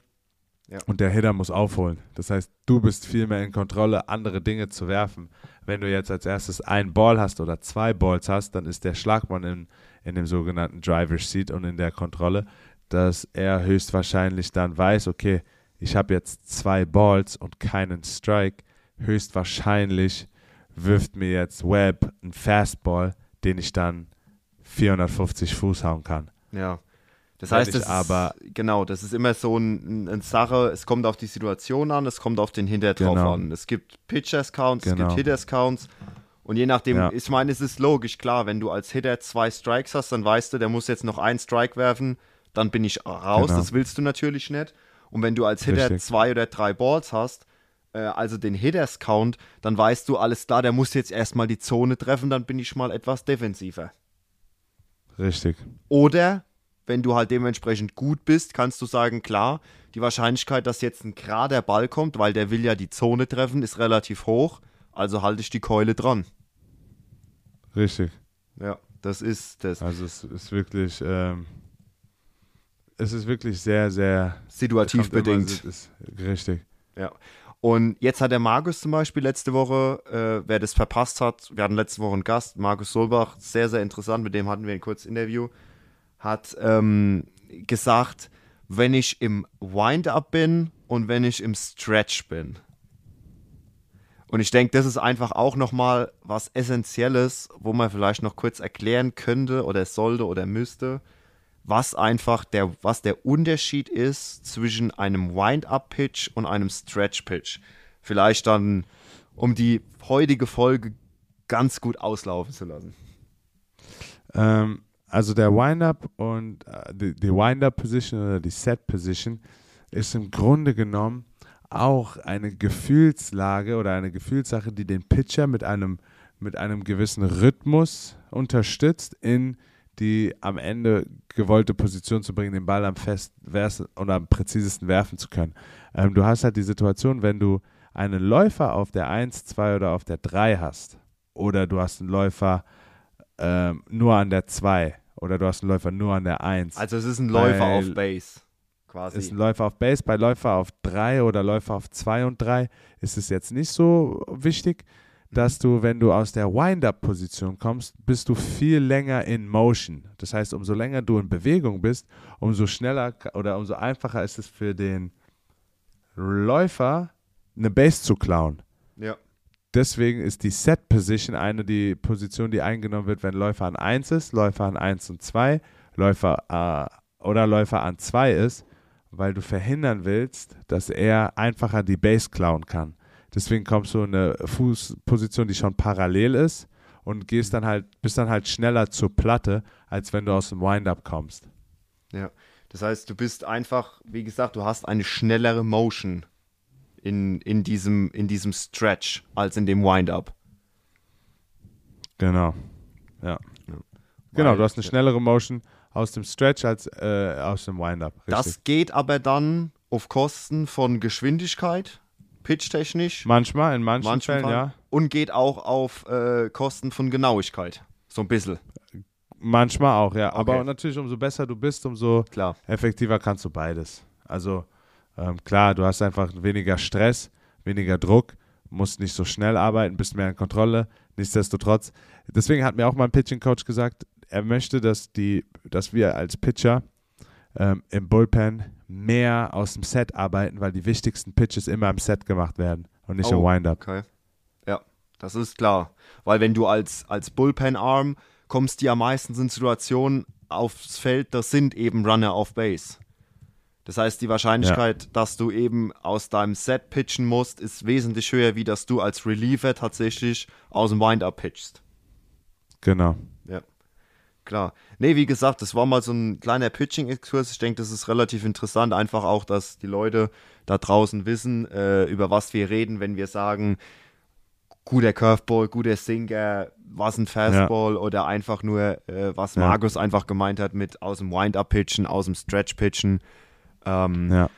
S3: Ja.
S2: und der Hitter muss aufholen. Das heißt, du bist viel mehr in Kontrolle, andere Dinge zu werfen. Wenn du jetzt als erstes ein Ball hast oder zwei Balls hast, dann ist der Schlagmann in, in dem sogenannten Driver's Seat und in der Kontrolle, dass er höchstwahrscheinlich dann weiß, okay, ich habe jetzt zwei Balls und keinen Strike. Höchstwahrscheinlich wirft mir jetzt Webb einen Fastball, den ich dann 450 Fuß hauen kann.
S3: Ja. Das heißt, das
S2: aber-
S3: ist, genau, das ist immer so ein, ein, eine Sache, es kommt auf die Situation an, es kommt auf den Hinter drauf
S2: Genau.
S3: an. Es gibt Pitchers Counts, es
S2: Genau.
S3: gibt Hitters Counts und je nachdem,
S2: Ja.
S3: ich meine, es ist logisch, klar, wenn du als Hitter zwei Strikes hast, dann weißt du, der muss jetzt noch einen Strike werfen, dann bin ich raus.
S2: Genau.
S3: Das willst du natürlich nicht. Und wenn du als Hitter
S2: Richtig.
S3: zwei oder drei Balls hast, äh, also den Hitters Count, dann weißt du, alles klar, der muss jetzt erstmal die Zone treffen, dann bin ich mal etwas defensiver.
S2: Richtig.
S3: Oder wenn du halt dementsprechend gut bist, kannst du sagen, klar, die Wahrscheinlichkeit, dass jetzt ein gerader Ball kommt, weil der will ja die Zone treffen, ist relativ hoch. Also halte ich die Keule dran.
S2: Richtig.
S3: Ja, das ist das.
S2: Also es ist wirklich, ähm, es ist wirklich sehr, sehr
S3: Situativ
S2: immer-
S3: bedingt.
S2: es Ist, richtig.
S3: Ja. Und jetzt hat der Markus zum Beispiel letzte Woche, äh, wer das verpasst hat, wir hatten letzte Woche einen Gast, Markus Solbach, sehr, sehr interessant, mit dem hatten wir ein kurzes Interview, hat ähm, gesagt, wenn ich im Wind-Up bin und wenn ich im Stretch bin. Und ich denke, das ist einfach auch nochmal was Essentielles, wo man vielleicht noch kurz erklären könnte oder sollte oder müsste, was einfach der, was der Unterschied ist zwischen einem Wind-Up-Pitch und einem Stretch-Pitch. Vielleicht dann, um die heutige Folge ganz gut auslaufen zu lassen.
S2: Ähm, also der Wind-Up und äh, die, die Wind-Up-Position oder die Set-Position ist im Grunde genommen auch eine Gefühlslage oder eine Gefühlssache, die den Pitcher mit einem, mit einem gewissen Rhythmus unterstützt, in die am Ende gewollte Position zu bringen, den Ball am fest oder am präzisesten werfen zu können. Ähm, du hast halt die Situation, wenn du einen Läufer auf der 1, 2 oder auf der 3 hast, oder du hast einen Läufer ähm, nur an der 2 oder du hast einen Läufer nur an der 1.
S3: Also es ist ein Läufer auf Base. Quasi.
S2: ist ein Läufer auf Base, bei Läufer auf 3 oder Läufer auf 2 und 3 ist es jetzt nicht so wichtig, dass du, wenn du aus der Wind-Up-Position kommst, bist du viel länger in Motion. Das heißt, umso länger du in Bewegung bist, umso schneller oder umso einfacher ist es für den Läufer, eine Base zu klauen.
S3: ja.
S2: Deswegen ist die Set Position eine die Position, die eingenommen wird, wenn Läufer an 1 ist, Läufer an 1 und 2, Läufer äh, oder Läufer an 2 ist, weil du verhindern willst, dass er einfacher die Base klauen kann. Deswegen kommst du in eine Fußposition, die schon parallel ist und gehst dann halt, bist dann halt schneller zur Platte, als wenn du aus dem Wind-Up kommst.
S3: Ja. Das heißt, du bist einfach, wie gesagt, du hast eine schnellere Motion in, in, diesem, in diesem Stretch als in dem Wind-Up.
S2: Genau. Ja.
S3: Ja.
S2: Genau, du hast eine schnellere Motion aus dem Stretch als äh, aus dem Wind-Up.
S3: Das geht aber dann auf Kosten von Geschwindigkeit, pitchtechnisch,
S2: Manchmal, in manchen,
S3: manchen
S2: Fällen, ja.
S3: und geht auch auf äh, Kosten von Genauigkeit. So ein bisschen,
S2: Manchmal auch, ja. Aber
S3: Okay.
S2: natürlich, umso besser du bist, umso
S3: klar.
S2: effektiver kannst du beides. Also ähm, klar, du hast einfach weniger Stress, weniger Druck, musst nicht so schnell arbeiten, bist mehr in Kontrolle. Nichtsdestotrotz, deswegen hat mir auch mein Pitching Coach gesagt, er möchte, dass die, dass wir als Pitcher ähm, im Bullpen mehr aus dem Set arbeiten, weil die wichtigsten Pitches immer im Set gemacht werden und nicht im
S3: Oh,
S2: Windup.
S3: Okay. Ja, das ist klar. Weil wenn du als, als Bullpen-Arm kommst, die ja meistens in Situationen aufs Feld, das sind eben Runner auf Base. Das heißt, die Wahrscheinlichkeit, dass du eben aus deinem Set pitchen musst, ist wesentlich höher, wie dass du als Reliever tatsächlich aus dem Wind-Up pitchst.
S2: Genau.
S3: Ja, klar. Nee, wie gesagt, das war mal so ein kleiner Pitching-Exkurs. Ich denke, das ist relativ interessant. Einfach auch, dass die Leute da draußen wissen, äh, über was wir reden, wenn wir sagen, guter Curveball, guter Sinker, was ein Fastball oder einfach nur, äh, was
S2: Ja.
S3: Markus einfach gemeint hat mit aus dem Wind-Up-Pitchen, aus dem Stretch-Pitchen. Ähm,
S2: Ja.
S3: und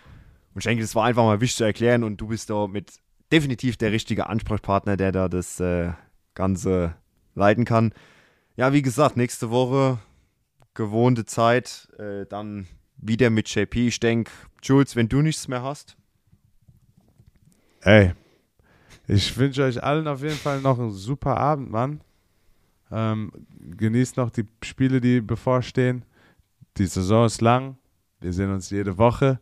S3: ich denke, das war einfach mal wichtig zu erklären und du bist da mit definitiv der richtige Ansprechpartner, der da das äh, Ganze leiten kann. Ja, wie gesagt, nächste Woche gewohnte Zeit, äh, dann wieder mit JP. Ich denke, Jules, wenn du nichts mehr hast,
S2: Ey, ich wünsche euch allen auf jeden Fall noch einen super Abend, Mann. Ähm, genießt noch die Spiele, die bevorstehen. Die Saison ist lang. Wir sehen uns jede Woche.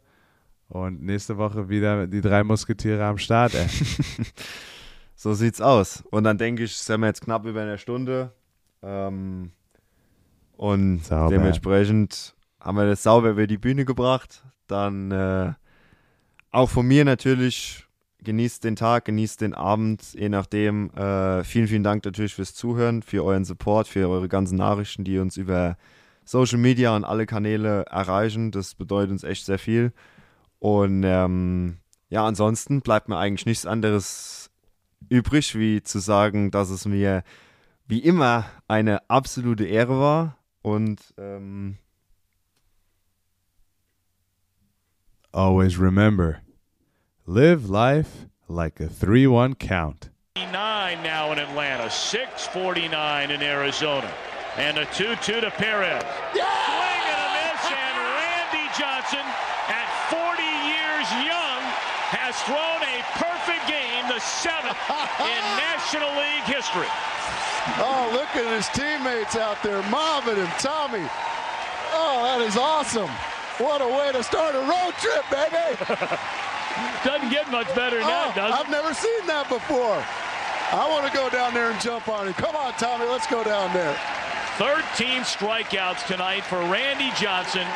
S2: Und nächste Woche wieder die drei Musketiere am Start, ey. [laughs]
S3: so sieht's aus. Und dann denke ich, sind wir jetzt knapp über eine Stunde. Ähm, und
S2: Sauber.
S3: dementsprechend haben wir das sauber über die Bühne gebracht. Dann äh, auch von mir natürlich, genießt den Tag, genießt den Abend, je nachdem. Äh, vielen, vielen Dank natürlich fürs Zuhören, für euren Support, für eure ganzen Nachrichten, die uns über Social Media und alle Kanäle erreichen. Das bedeutet uns echt sehr viel. Und ähm, ja, ansonsten bleibt mir eigentlich nichts anderes übrig, wie zu sagen, dass es mir wie immer eine absolute Ehre war. Und ähm,
S2: Always remember, live life like a 3-1 count.
S1: 9 now in Atlanta, 649 in Arizona. And a 2-2 to Perez. Swing and a miss, and Randy Johnson, at 40 years young, has thrown a perfect game, the seventh in [laughs] National League history.
S4: Oh, look at his teammates out there mobbing him. Tommy. Oh, that is awesome. What a way to start a road trip, baby. [laughs]
S1: Doesn't get much better than
S4: Oh,
S1: that, does it?
S4: I've never seen that before. I want to go down there and jump on him. Come on, Tommy, let's go down there.
S1: 13 strikeouts tonight for Randy Johnson.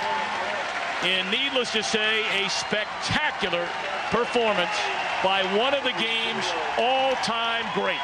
S1: And needless to say, a spectacular performance by one of the game's all-time greats.